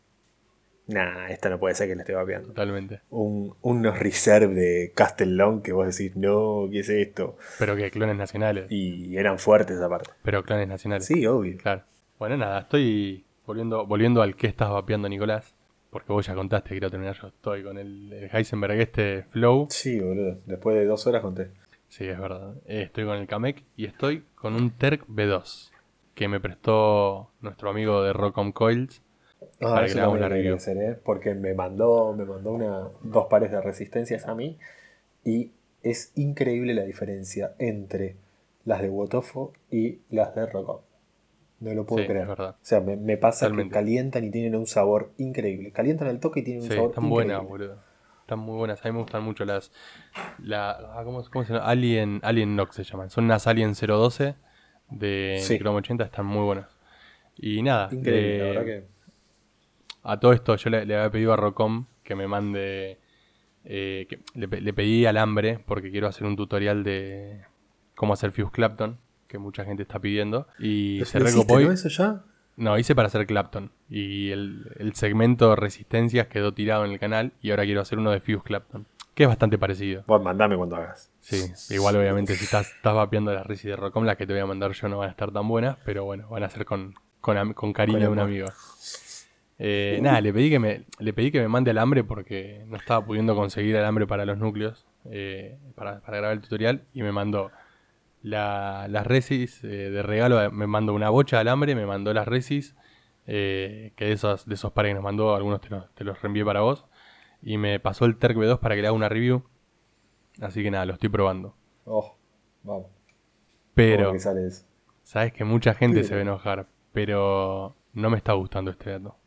nah, esta no puede ser que la esté vapeando. Totalmente. Un, unos reserve de Castellón que vos decís, no, ¿qué es esto? Pero que clones nacionales. Y eran fuertes aparte. Pero clones nacionales. Sí, obvio. Claro. Bueno, nada, estoy volviendo, volviendo al que estás vapeando, Nicolás. Porque vos ya contaste, quiero terminar yo. Estoy con el, el Heisenberg este Flow. Sí, boludo. Después de dos horas conté. Sí, es verdad. Eh, Estoy con el Kamek y estoy con un Terk B2 que me prestó nuestro amigo de Rock'em Coils. Ah, Para que eso también review. hacer, ¿eh? Porque me mandó, me mandó una, dos pares de resistencias a mí. Y es increíble la diferencia entre las de Wotofo y las de Rocom. No lo puedo Sí, creer. es verdad. O sea, me, me pasa que calientan y tienen un sabor increíble. Calientan el toque y tienen un Sí, sabor están increíble. buenas, boludo. Están muy buenas. A mí me gustan mucho las. La, ah, ¿cómo, cómo se llama? Alien, Alien Nox se llaman. Son unas Alien 012 de Sí. Chrome 80. Están muy buenas. Y nada. Increíble, la verdad que. A todo esto yo le, le había pedido a Rocom que me mande... eh, que le, le pedí alambre porque quiero hacer un tutorial de cómo hacer Fuse Clapton, que mucha gente está pidiendo. Y ¿Lo se hiciste, recopó... y- ¿no? ¿Eso ya? No, hice para hacer Clapton. Y el, el segmento de resistencias quedó tirado en el canal y ahora quiero hacer uno de Fuse Clapton, que es bastante parecido. Vos mandame cuando hagas. Sí, igual obviamente si estás, estás vapeando las resis de Rocom, las que te voy a mandar yo no van a estar tan buenas, pero bueno, van a ser con, con, con cariño de un amigo. Eh, nada, le pedí que me le pedí que me mande alambre porque no estaba pudiendo conseguir alambre para los núcleos eh, para, para grabar el tutorial y me mandó la- las resis eh, de regalo, me mandó una bocha de alambre, me mandó las resis eh, que de esos, de esos pares que nos mandó, algunos te los, te los reenvié para vos y me pasó el Terk B2 para que le haga una review. Así que nada, lo estoy probando. Oh, vamos. Pero ¿Cómo que sale eso? sabes que mucha gente se va a enojar, pero no me está gustando este dato.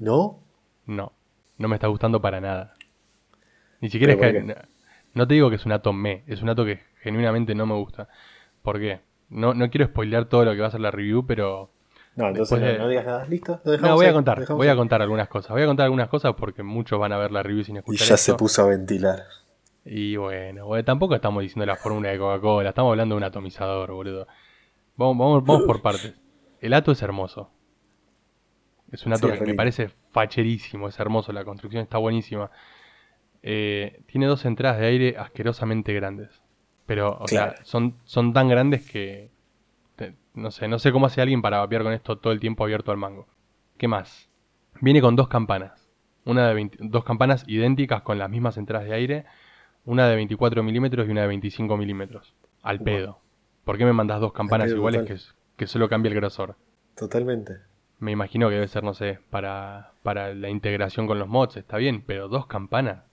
¿No? No, no me está gustando para nada. Ni siquiera es ¿Pero que... no te digo que es un ato me, es un ato que genuinamente no me gusta. ¿Por qué? No, no quiero spoilear todo lo que va a ser la review, pero... No, entonces de- no, digas nada. ¿Listo? Lo No, voy a contar, voy a contar algunas cosas. Voy a contar algunas cosas porque muchos van a ver la review sin Y escuchar ya se puso a ventilar. Y bueno, bueno, tampoco estamos diciendo la fórmula de Coca-Cola, estamos hablando de un atomizador, boludo. Vamos, vamos, vamos por partes. El ato es hermoso. Es un ato Sí, que me parece facherísimo, es hermoso, la construcción está buenísima. Eh, tiene dos entradas de aire asquerosamente grandes. Pero, o Claro. sea, son, son tan grandes que... te- no sé, no sé cómo hace alguien para vapear con esto todo el tiempo abierto al mango. ¿Qué más? Viene con dos campanas. Una de 20 dos campanas idénticas con las mismas entradas de aire. Una de 24 milímetros y una de 25 milímetros. Al Wow. pedo. ¿Por qué me mandas dos campanas iguales que, que solo cambia el grosor? Totalmente. Me imagino que debe ser, no sé, para, para la integración con los mods, está bien, pero dos campanas.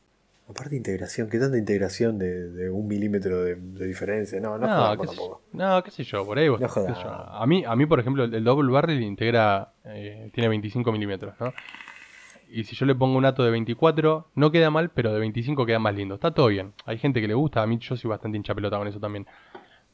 Aparte de integración, ¿qué tanta integración de, de un milímetro de, de diferencia? No, no, No, jodamos qué sé, no, qué sé yo, por ahí vos- No yo. A mí, a mí, por ejemplo, el, el Double Barrel integra, eh, tiene 25 milímetros, ¿no? Y si yo le pongo un ato de 24, no queda mal, pero de 25 queda más lindo. Está todo bien. Hay gente que le gusta, a mí yo soy bastante hincha pelota con eso también.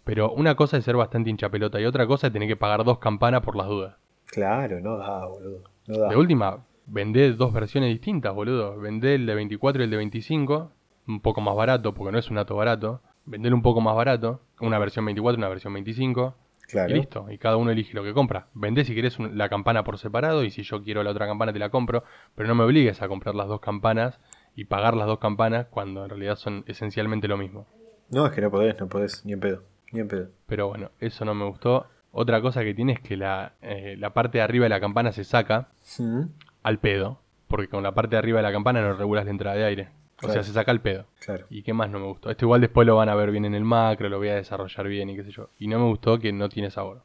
Pero una cosa es ser bastante hincha pelota y otra cosa es tener que pagar dos campanas por las dudas. Claro, no da, boludo. No da. De última, vendé dos versiones distintas, boludo. Vendé el de 24 y el de 25, un poco más barato, porque no es un dato barato. Vendelo un poco más barato, una versión 24 y una versión 25. Claro. Y listo, y cada uno elige lo que compra. Vendé si querés la campana por separado y si yo quiero la otra campana te la compro, pero no me obligues a comprar las dos campanas y pagar las dos campanas cuando en realidad son esencialmente lo mismo. No, es que no podés, no podés, ni en pedo. Ni en pedo. Pero bueno, eso no me gustó. Otra cosa que tiene es que la, eh, la parte de arriba de la campana se saca Mm, al pedo, porque con la parte de arriba de la campana no regulas la entrada de aire. O sea, se saca al pedo. Claro. ¿Y qué más no me gustó? Esto igual después lo van a ver bien en el macro, lo voy a desarrollar bien y qué sé yo. Y no me gustó que no tiene sabor.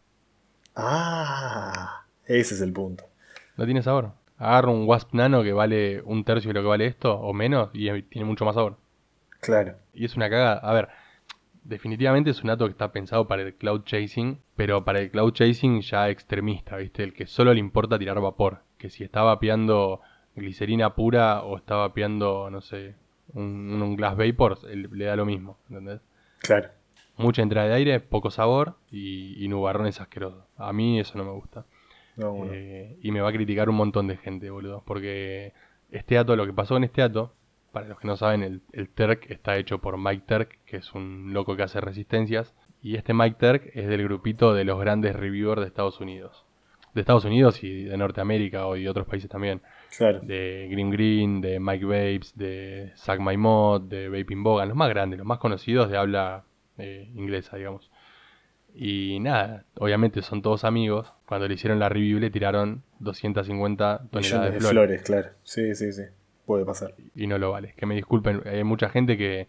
Ah, ese es el punto. No tiene sabor. Agarro un Wasp Nano que vale un tercio de lo que vale esto, o menos, y tiene mucho más sabor. Claro. Y es una cagada. A ver, definitivamente es un dato que está pensado para el cloud chasing, pero para el cloud chasing ya extremista, ¿viste? El que solo le importa tirar vapor. Que si está vapeando glicerina pura o está vapeando, no sé, un, un glass vapor, le da lo mismo, ¿entendés? Claro. Mucha entrada de aire, poco sabor y, y nubarrones asquerosos. A mí eso no me gusta. No, bueno. Eh, y me va a criticar un montón de gente, boludo. Porque este dato, lo que pasó en este dato, para los que no saben, el, el Terk está hecho por Mike Terk, que es un loco que hace resistencias. Y este Mike Terk es del grupito de los grandes reviewers de Estados Unidos. De Estados Unidos y de Norteamérica o y de otros países también. Claro. De Grim Green, de Mike Vapes, de Zach Maimot, de Vaping Bogan, los más grandes, los más conocidos de habla eh, inglesa, digamos. Y nada, obviamente son todos amigos. Cuando le hicieron la review le tiraron 250 toneladas de de flores. flores, claro. Sí, sí, sí. Puede pasar. Y no lo vale. Que me disculpen, hay mucha gente que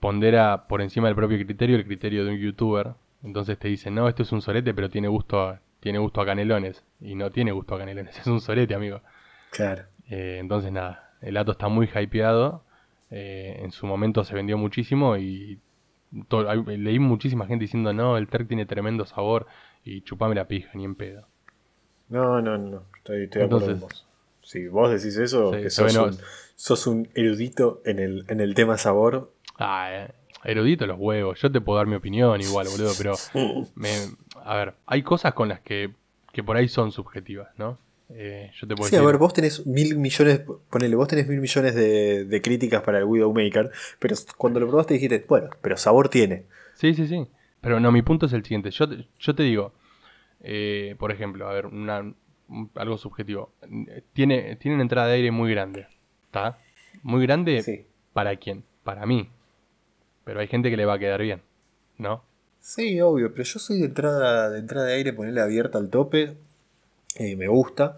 pondera por encima del propio criterio el criterio de un youtuber. Entonces te dicen, no, esto es un sorete, pero tiene gusto a, tiene gusto a canelones. Y no tiene gusto a canelones, es un sorete, amigo. Claro. Eh, entonces nada, el dato está muy hypeado. eh, en su momento se vendió muchísimo y leí muchísima gente diciendo no, el Terk tiene tremendo sabor y chupame la pija, ni en pedo. No, no, no. Estoy, estoy de acuerdo con vos. Si vos decís eso, Sí, que un, sos un erudito en el, en el tema sabor. Ah, eh, erudito los huevos, yo te puedo dar mi opinión igual, boludo, pero me, a ver, hay cosas con las que, que por ahí son subjetivas, ¿no? Eh, yo te puedo Sí, a decir, ver, vos tenés mil millones, ponele, vos tenés mil millones de, de críticas para el Widowmaker, pero cuando lo probaste dijiste, bueno, pero sabor tiene. Sí, sí, sí. Pero no, mi punto es el siguiente. Yo te, yo te digo, eh, por ejemplo, a ver, una, un- algo subjetivo. Tiene, tiene una entrada de aire muy grande. ¿Está? Muy grande Sí. para quién? Para mí. Pero hay gente que le va a quedar bien. ¿No? Sí, obvio, pero yo soy de entrada de, entrada de aire, ponerla abierta al tope, eh, me gusta.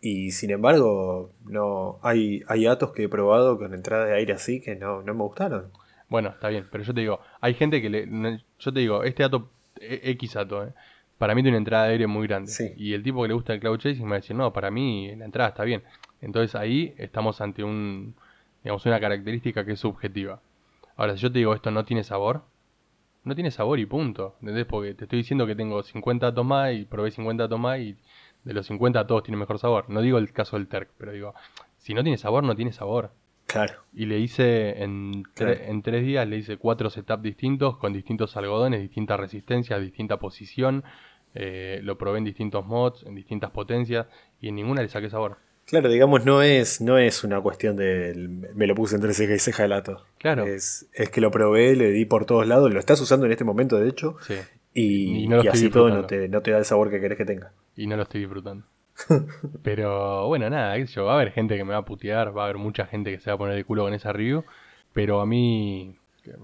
Y sin embargo, no hay, hay atos que he probado con entrada de aire así que no, no me gustaron. Bueno, está bien. Pero yo te digo, hay gente que le... Yo te digo, este dato, e- X dato, ¿eh? Para mí tiene una entrada de aire muy grande. Sí. Y el tipo que le gusta el cloud chasing me va a decir, no, para mí la entrada está bien. Entonces ahí estamos ante un, digamos, una característica que es subjetiva. Ahora, si yo te digo esto no tiene sabor, no tiene sabor y punto. ¿Entendés? Porque te estoy diciendo que tengo 50 datos más y probé 50 datos más y de los 50 todos tienen mejor sabor. No digo el caso del Terk, pero digo, si no tiene sabor, no tiene sabor. Claro. Y le hice en, tre- Claro. en tres días, le hice cuatro setups distintos, con distintos algodones, distintas resistencias, distinta posición. eh, lo probé en distintos mods, en distintas potencias, y en ninguna le saqué sabor. Claro, digamos, no es, no es una cuestión de me lo puse entre ceja y ceja el ato. Claro. Es, es que lo probé, le di por todos lados, lo estás usando en este momento, de hecho, Sí, y, Y no lo y estoy así todo no te, no te da el sabor que querés que tenga. y no lo estoy disfrutando. pero bueno, nada, qué sé yo, va a haber gente que me va a putear, va a haber mucha gente que se va a poner de culo con esa review, pero a mí,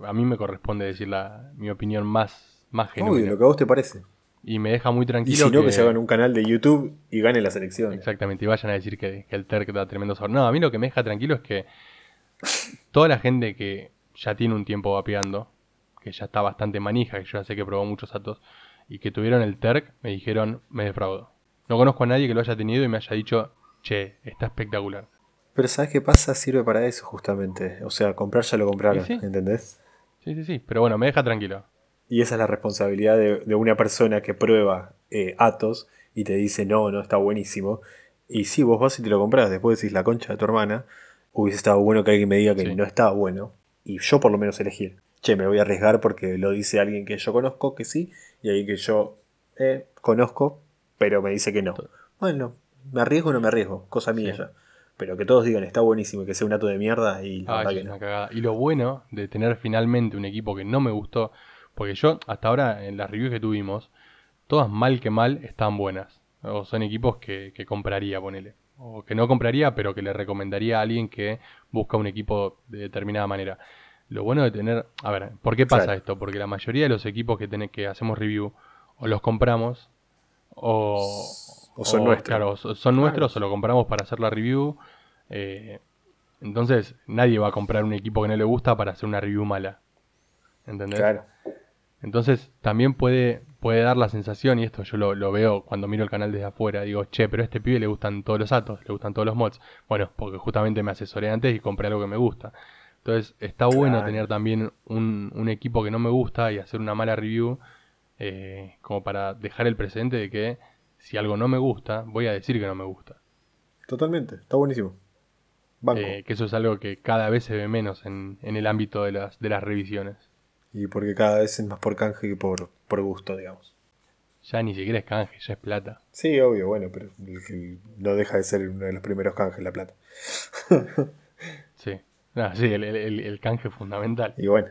a mí me corresponde decir la, mi opinión más, más Obvio, genuina. lo que a vos te parece. Y me deja muy Y tranquilo. si no, que... se hagan un canal de YouTube y ganen las elecciones. Exactamente, y vayan a decir que, que el Terk da tremendo sabor. No, a mí lo que me deja tranquilo es que toda la gente que ya tiene un tiempo vapeando, que ya está bastante manija, que yo ya sé que probó muchos atos, y que tuvieron el Terk, me dijeron, me defraudo. No conozco a nadie que lo haya tenido y me haya dicho, che, está espectacular. Pero ¿sabes qué pasa? Sirve para eso justamente. O sea, comprar ya lo compraron, Y sí. ¿entendés? Sí, sí, sí, pero bueno, me deja tranquilo. Y esa es la responsabilidad de, de una persona que prueba eh, Atos y te dice, no, no, está buenísimo. Y si vos vas y te lo compras, después decís la concha de tu hermana, hubiese estado bueno que alguien me diga que Sí. no estaba bueno. Y yo por lo menos elegir. che, me voy a arriesgar porque lo dice alguien que yo conozco que sí y alguien que yo eh, conozco, pero me dice que no. Bueno, me arriesgo o no me arriesgo, cosa mía ya. Pero que todos digan está buenísimo y que sea un ato de mierda y la que no. Y lo bueno de tener finalmente un equipo que no me gustó, porque yo hasta ahora en las reviews que tuvimos, todas mal que mal están buenas. O son equipos que, que compraría, ponele. O que no compraría, pero que le recomendaría a alguien que busca un equipo de determinada manera. Lo bueno de tener... A ver, ¿por qué pasa esto? Porque la mayoría de los equipos que, que hacemos review o los compramos o, son nuestros. Claro, son nuestros o lo compramos para hacer la review. Eh, entonces, nadie va a comprar un equipo que no le gusta para hacer una review mala. ¿Entendés? Claro. Entonces, también puede, puede dar la sensación, y esto yo lo, veo cuando miro el canal desde afuera, digo, che, pero a este pibe le gustan todos los atos, le gustan todos los mods. Bueno, porque justamente me asesoré antes y compré algo que me gusta. Entonces, está bueno tener también un, un, equipo que no me gusta y hacer una mala review, eh, como para dejar el presente de que si algo no me gusta, voy a decir que no me gusta. Totalmente, está buenísimo. Eh, que eso es algo que cada vez se ve menos en, el ámbito de las, de las revisiones. Y porque cada vez es más por canje que por, por gusto, digamos. Ya ni siquiera es canje, ya es plata. Sí, obvio, bueno, pero no deja de ser uno de los primeros canjes la plata. sí, sí, el, el, canje fundamental. Y bueno,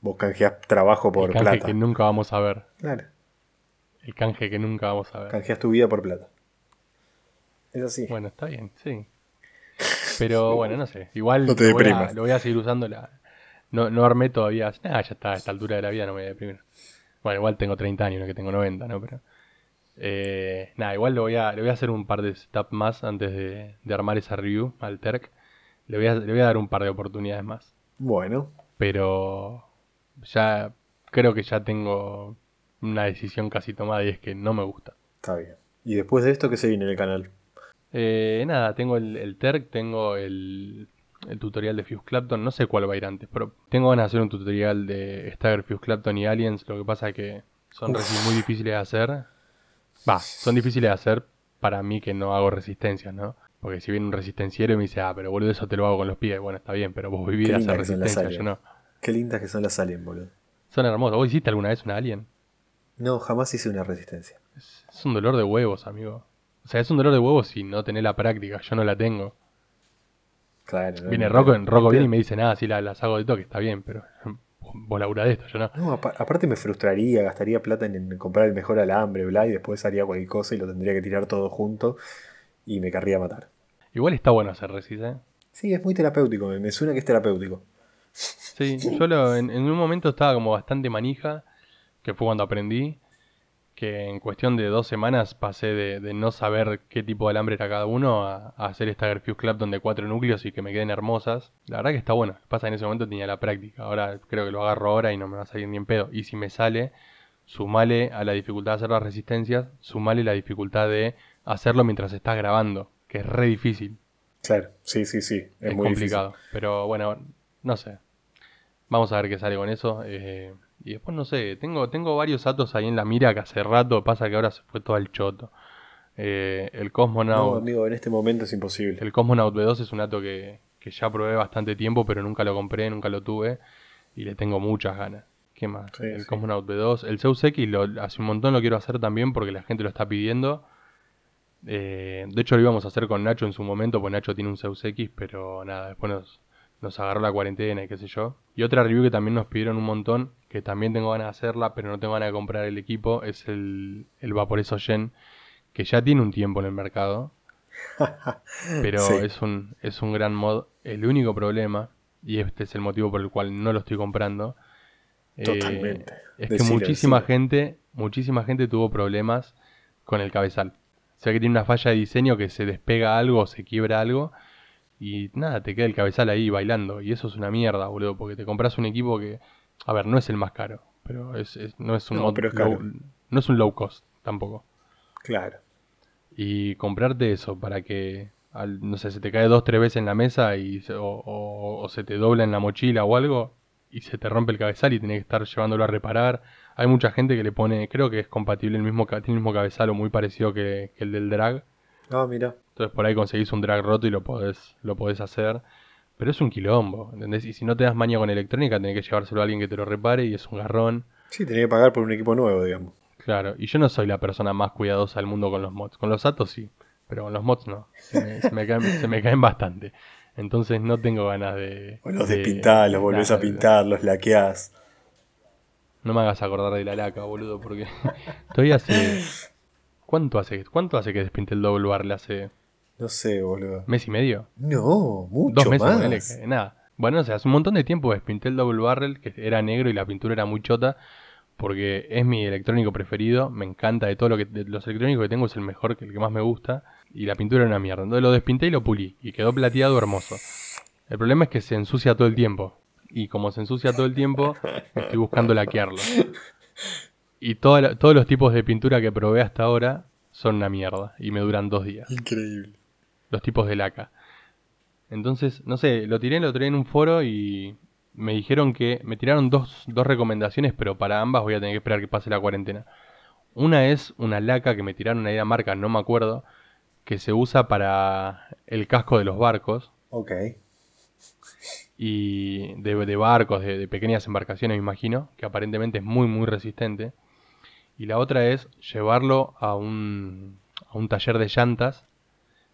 vos canjeás trabajo por el canje que nunca vamos a ver. Claro. El canje que nunca vamos a ver. Canjeas tu vida por plata. Es así. Bueno, está bien, sí. Pero bueno, no sé. Igual lo, voy a, seguir usando. La... No, no armé todavía. Ah, ya está, a esta altura de la vida no me voy a deprimir. Bueno, igual tengo 30 años, no que tengo 90, ¿no? Pero. Eh, nada, igual le voy, a, le voy a hacer un par de setups más antes de, de armar esa review al Terk. Le voy, a, le voy a dar un par de oportunidades más. Bueno. Pero ya creo que ya tengo una decisión casi tomada y es que no me gusta. Está bien. ¿Y después de esto qué se viene en el canal? Eh, nada, tengo el, el TERC, tengo el, tutorial de Fuse Clapton, no sé cuál va a ir antes, pero tengo ganas de hacer un tutorial de Stagger, Fuse Clapton y Aliens, lo que pasa es que son muy difíciles de hacer. Va, son difíciles de hacer para mí que no hago resistencia, ¿no? Porque si viene un resistenciero y me dice, ah, pero boludo, eso te lo hago con los pies. Bueno, está bien, pero vos vivís a hacer resistencia, yo no. Qué lindas que son las aliens, boludo. Son hermosas. ¿Vos hiciste alguna vez una alien? No, jamás hice una resistencia. Es, un dolor de huevos, amigo. O sea, es un dolor de huevos si no tenés la práctica. Yo no la tengo. Claro. viene Rocco, Rocco viene y me dice, nada, si la, las hago de toque, está bien, pero vos labura de esto, yo no. No, aparte me frustraría, gastaría plata en, comprar el mejor alambre, bla, y después haría cualquier cosa y lo tendría que tirar todo junto y me querría matar. Igual está bueno hacer resist, ¿eh? Sí, es muy terapéutico, me, suena que es terapéutico. Sí, yo en, en, un momento estaba como bastante manija que fue cuando aprendí, que en cuestión de dos semanas pasé de, no saber qué tipo de alambre era cada uno a, hacer esta Fuse Clapton de cuatro núcleos y que me queden hermosas. La verdad que está bueno. Pasa en ese momento tenía la práctica. Ahora creo que lo agarro ahora y no me va a salir ni en pedo. Y si me sale, sumale a la dificultad de hacer las resistencias, sumale la dificultad de hacerlo mientras estás grabando, que es re difícil. Claro, sí, sí, sí. Es, muy complicado. Pero bueno, no sé. Vamos a ver qué sale con eso. Eh, y después no sé, tengo, tengo varios atos ahí en la mira que hace rato, pasa que ahora se fue todo al choto. Eh, el Cosmonaut. No, amigo, en este momento es imposible. El Cosmonaut B2 es un ato que, ya probé bastante tiempo, pero nunca lo compré, nunca lo tuve. Y le tengo muchas ganas. ¿Qué más? el Cosmonaut B2. El Zeus X lo, hace un montón lo quiero hacer también porque la gente lo está pidiendo. Eh, de hecho lo íbamos a hacer con Nacho en su momento, pues Nacho tiene un Zeus X, pero nada, después nos, nos agarró la cuarentena y qué sé yo. Y otra review que también nos pidieron un montón, que también tengo ganas de hacerla, pero no tengo ganas de comprar el equipo, es el, el Vaporeso Gen, que ya tiene un tiempo en el mercado. pero es, un, es un gran mod. El único problema, y este es el motivo por el cual no lo estoy comprando, eh, es que muchísima gente, muchísima gente tuvo problemas con el cabezal. O sea que tiene una falla de diseño que se despega algo o se quiebra algo y nada, te queda el cabezal ahí bailando. Y eso es una mierda, boludo, porque te compras un equipo que, a ver, no es el más caro, pero es, no es un no, low, no es un low cost tampoco. Claro. Y comprarte eso para que, no sé, se te cae dos, tres veces en la mesa y o, se te dobla en la mochila o algo y se te rompe el cabezal y tenés que estar llevándolo a reparar. Hay mucha gente que le pone, creo que es compatible el mismo, tiene el mismo cabezal o muy parecido que, que el del drag. Ah, mira. Entonces por ahí conseguís un drag roto y lo podés, lo podés hacer. Pero es un quilombo, ¿entendés? Y si no te das maña con electrónica, tenés que llevárselo a alguien que te lo repare y es un garrón. Sí, tenés que pagar por un equipo nuevo, digamos. Claro, y yo no soy la persona más cuidadosa del mundo con los mods. Con los Atos sí, pero con los mods no. Se me, se me caen, se me caen bastante. Entonces no tengo ganas de. O los de- despintás, los volvés a nada, pintar, los laqueás. No me hagas acordar de la laca, boludo, porque todavía hace. ¿Cuánto hace, ¿Cuánto hace que despinté el double barrel? ¿Hace No sé, boludo. mes y medio? No, mucho Dos meses, más. ponele que- nada. Bueno, o sea, hace un montón de tiempo despinté el double barrel, que era negro y la pintura era muy chota, porque es mi electrónico preferido, me encanta de todo lo que de los electrónicos que tengo es el mejor, el que más me gusta, y la pintura era una mierda. Entonces lo despinté y lo pulí, y quedó plateado hermoso. El problema es que se ensucia todo el tiempo, y como se ensucia todo el tiempo, estoy buscando laquearlo. Y toda la- todos los tipos de pintura que probé hasta ahora son una mierda, y me duran dos días Increíble. Los tipos de laca. Entonces, no sé, lo tiré, lo tiré en un foro y me dijeron que me tiraron dos, dos recomendaciones, pero para ambas voy a tener que esperar que pase la cuarentena. Una es una laca que me tiraron ahí a marca, no me acuerdo, que se usa para el casco de los barcos Ok. y de, de barcos, de, de pequeñas embarcaciones, me imagino, que aparentemente es muy, muy resistente. Y la otra es llevarlo a un, a un taller de llantas,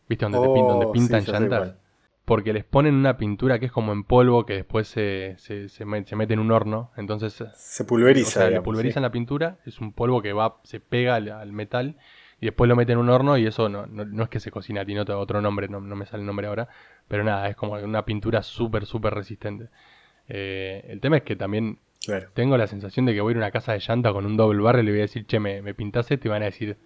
¿viste? Donde, te pin- donde Oh, pintan sí, llantas. Porque les ponen una pintura que es como en polvo, que después se, se, se me- se mete en un horno. Entonces, Se pulveriza. o sea, le pulverizan sí. la pintura, es un polvo que va, se pega al, al metal y después lo meten en un horno y eso no, no, no es que se cocina, tiene otro, otro nombre, no, no me sale el nombre ahora, pero nada, es como una pintura súper, súper resistente. Eh, el tema es que también Claro. tengo la sensación de que voy a ir a una casa de llanta con un doble barrel y le voy a decir, che, me, me pintás esto y van a decir,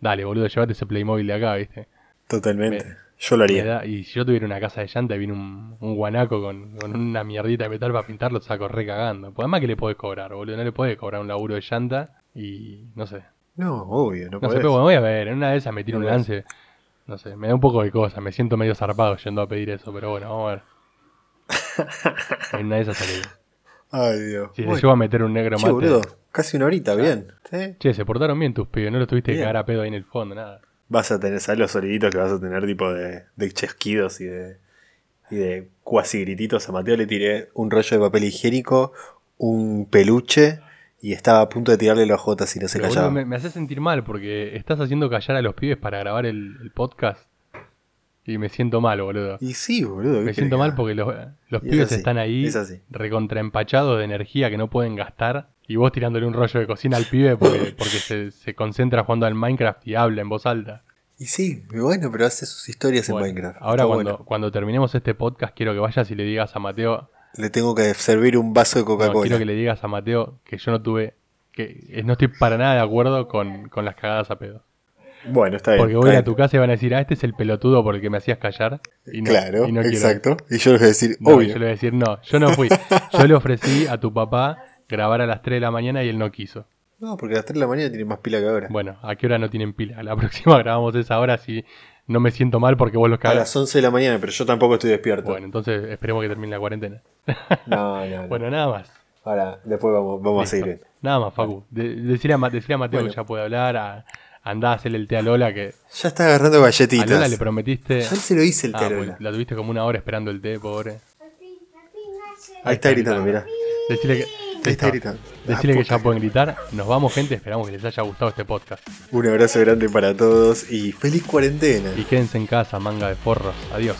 dale, boludo, llévate ese Playmobil de acá, ¿viste? Totalmente. Me- Yo lo haría. da- y si yo tuviera una casa de llanta y viene un, un guanaco con, con una mierdita de metal para pintarlo, saco re cagando. Pues además que le podés cobrar, boludo. No le podés cobrar un laburo de llanta y no sé. No, obvio, no, No sé, pero bueno, voy a ver. En una de esas me tiro No un lance. No sé, me da un poco de cosa. Me siento medio zarpado yendo a pedir eso, pero bueno, vamos a ver. en una de esas salí. Ay, Dios. Si se llevo a meter un negro che, mate. boludo, casi una horita, bien. ¿Sí? Che, se portaron bien tus pibes, no los tuviste que cagar a pedo ahí en el fondo, nada. Vas a tener, ¿sabes los soniditos que vas a tener tipo de, de chasquidos y de, y de cuasi grititos? A Mateo le tiré un rollo de papel higiénico, un peluche y estaba a punto de tirarle las jotas y no se Pero, callaba. me, me hace sentir mal porque estás haciendo callar a los pibes para grabar el, el podcast y me siento mal, boludo. Y sí, boludo. ¿qué Me siento mal porque los, los es pibes así, están ahí es recontraempachados de energía que no pueden gastar y vos tirándole un rollo de cocina al pibe porque, porque se, se concentra jugando al Minecraft y habla en voz alta. Y sí, bueno, pero hace sus historias Bueno, en Minecraft. ahora cuando, bueno. cuando terminemos este podcast quiero que vayas y le digas a Mateo, Le tengo que servir un vaso de no, Coca-Cola. quiero que le digas a Mateo que yo no tuve, que eh, no estoy para nada de acuerdo con, con las cagadas a pedo. Bueno, está bien. Porque voy a tu casa y van a decir, ah, este es el pelotudo por el que me hacías callar. Y no, claro, y no quiero. exacto. Y yo les voy a decir, No, obvio. yo le voy a decir, no, yo no fui. Yo le ofrecí a tu papá grabar a las 3 de la mañana y él no quiso. No, porque a las 3 de la mañana tiene más pila que ahora. Bueno, ¿a qué hora no tienen pila? La próxima grabamos esa hora si no me siento mal porque vos los a cagas. las 11 de la mañana, pero yo tampoco estoy despierto. Bueno, entonces esperemos que termine la cuarentena. No, no, no. Bueno, nada más. Ahora, después vamos, vamos a seguir. Nada más, Facu. De- decirle, a, Ma- decirle a Mateo Bueno. que ya puede hablar, a, andá a hacerle el té a Lola, que Ya está agarrando a galletitas. Lola le prometiste... Ya se lo hice el Ah, té a Lola. la tuviste como una hora esperando el té, pobre. Ahí está gritando, mira. Decirle que, Ahí está gritando. Decirle Ah, que ya puta pueden gritar. Nos vamos, gente. Esperamos que les haya gustado este podcast. Un abrazo grande para todos y feliz cuarentena. Y quédense en casa, manga de forros. Adiós.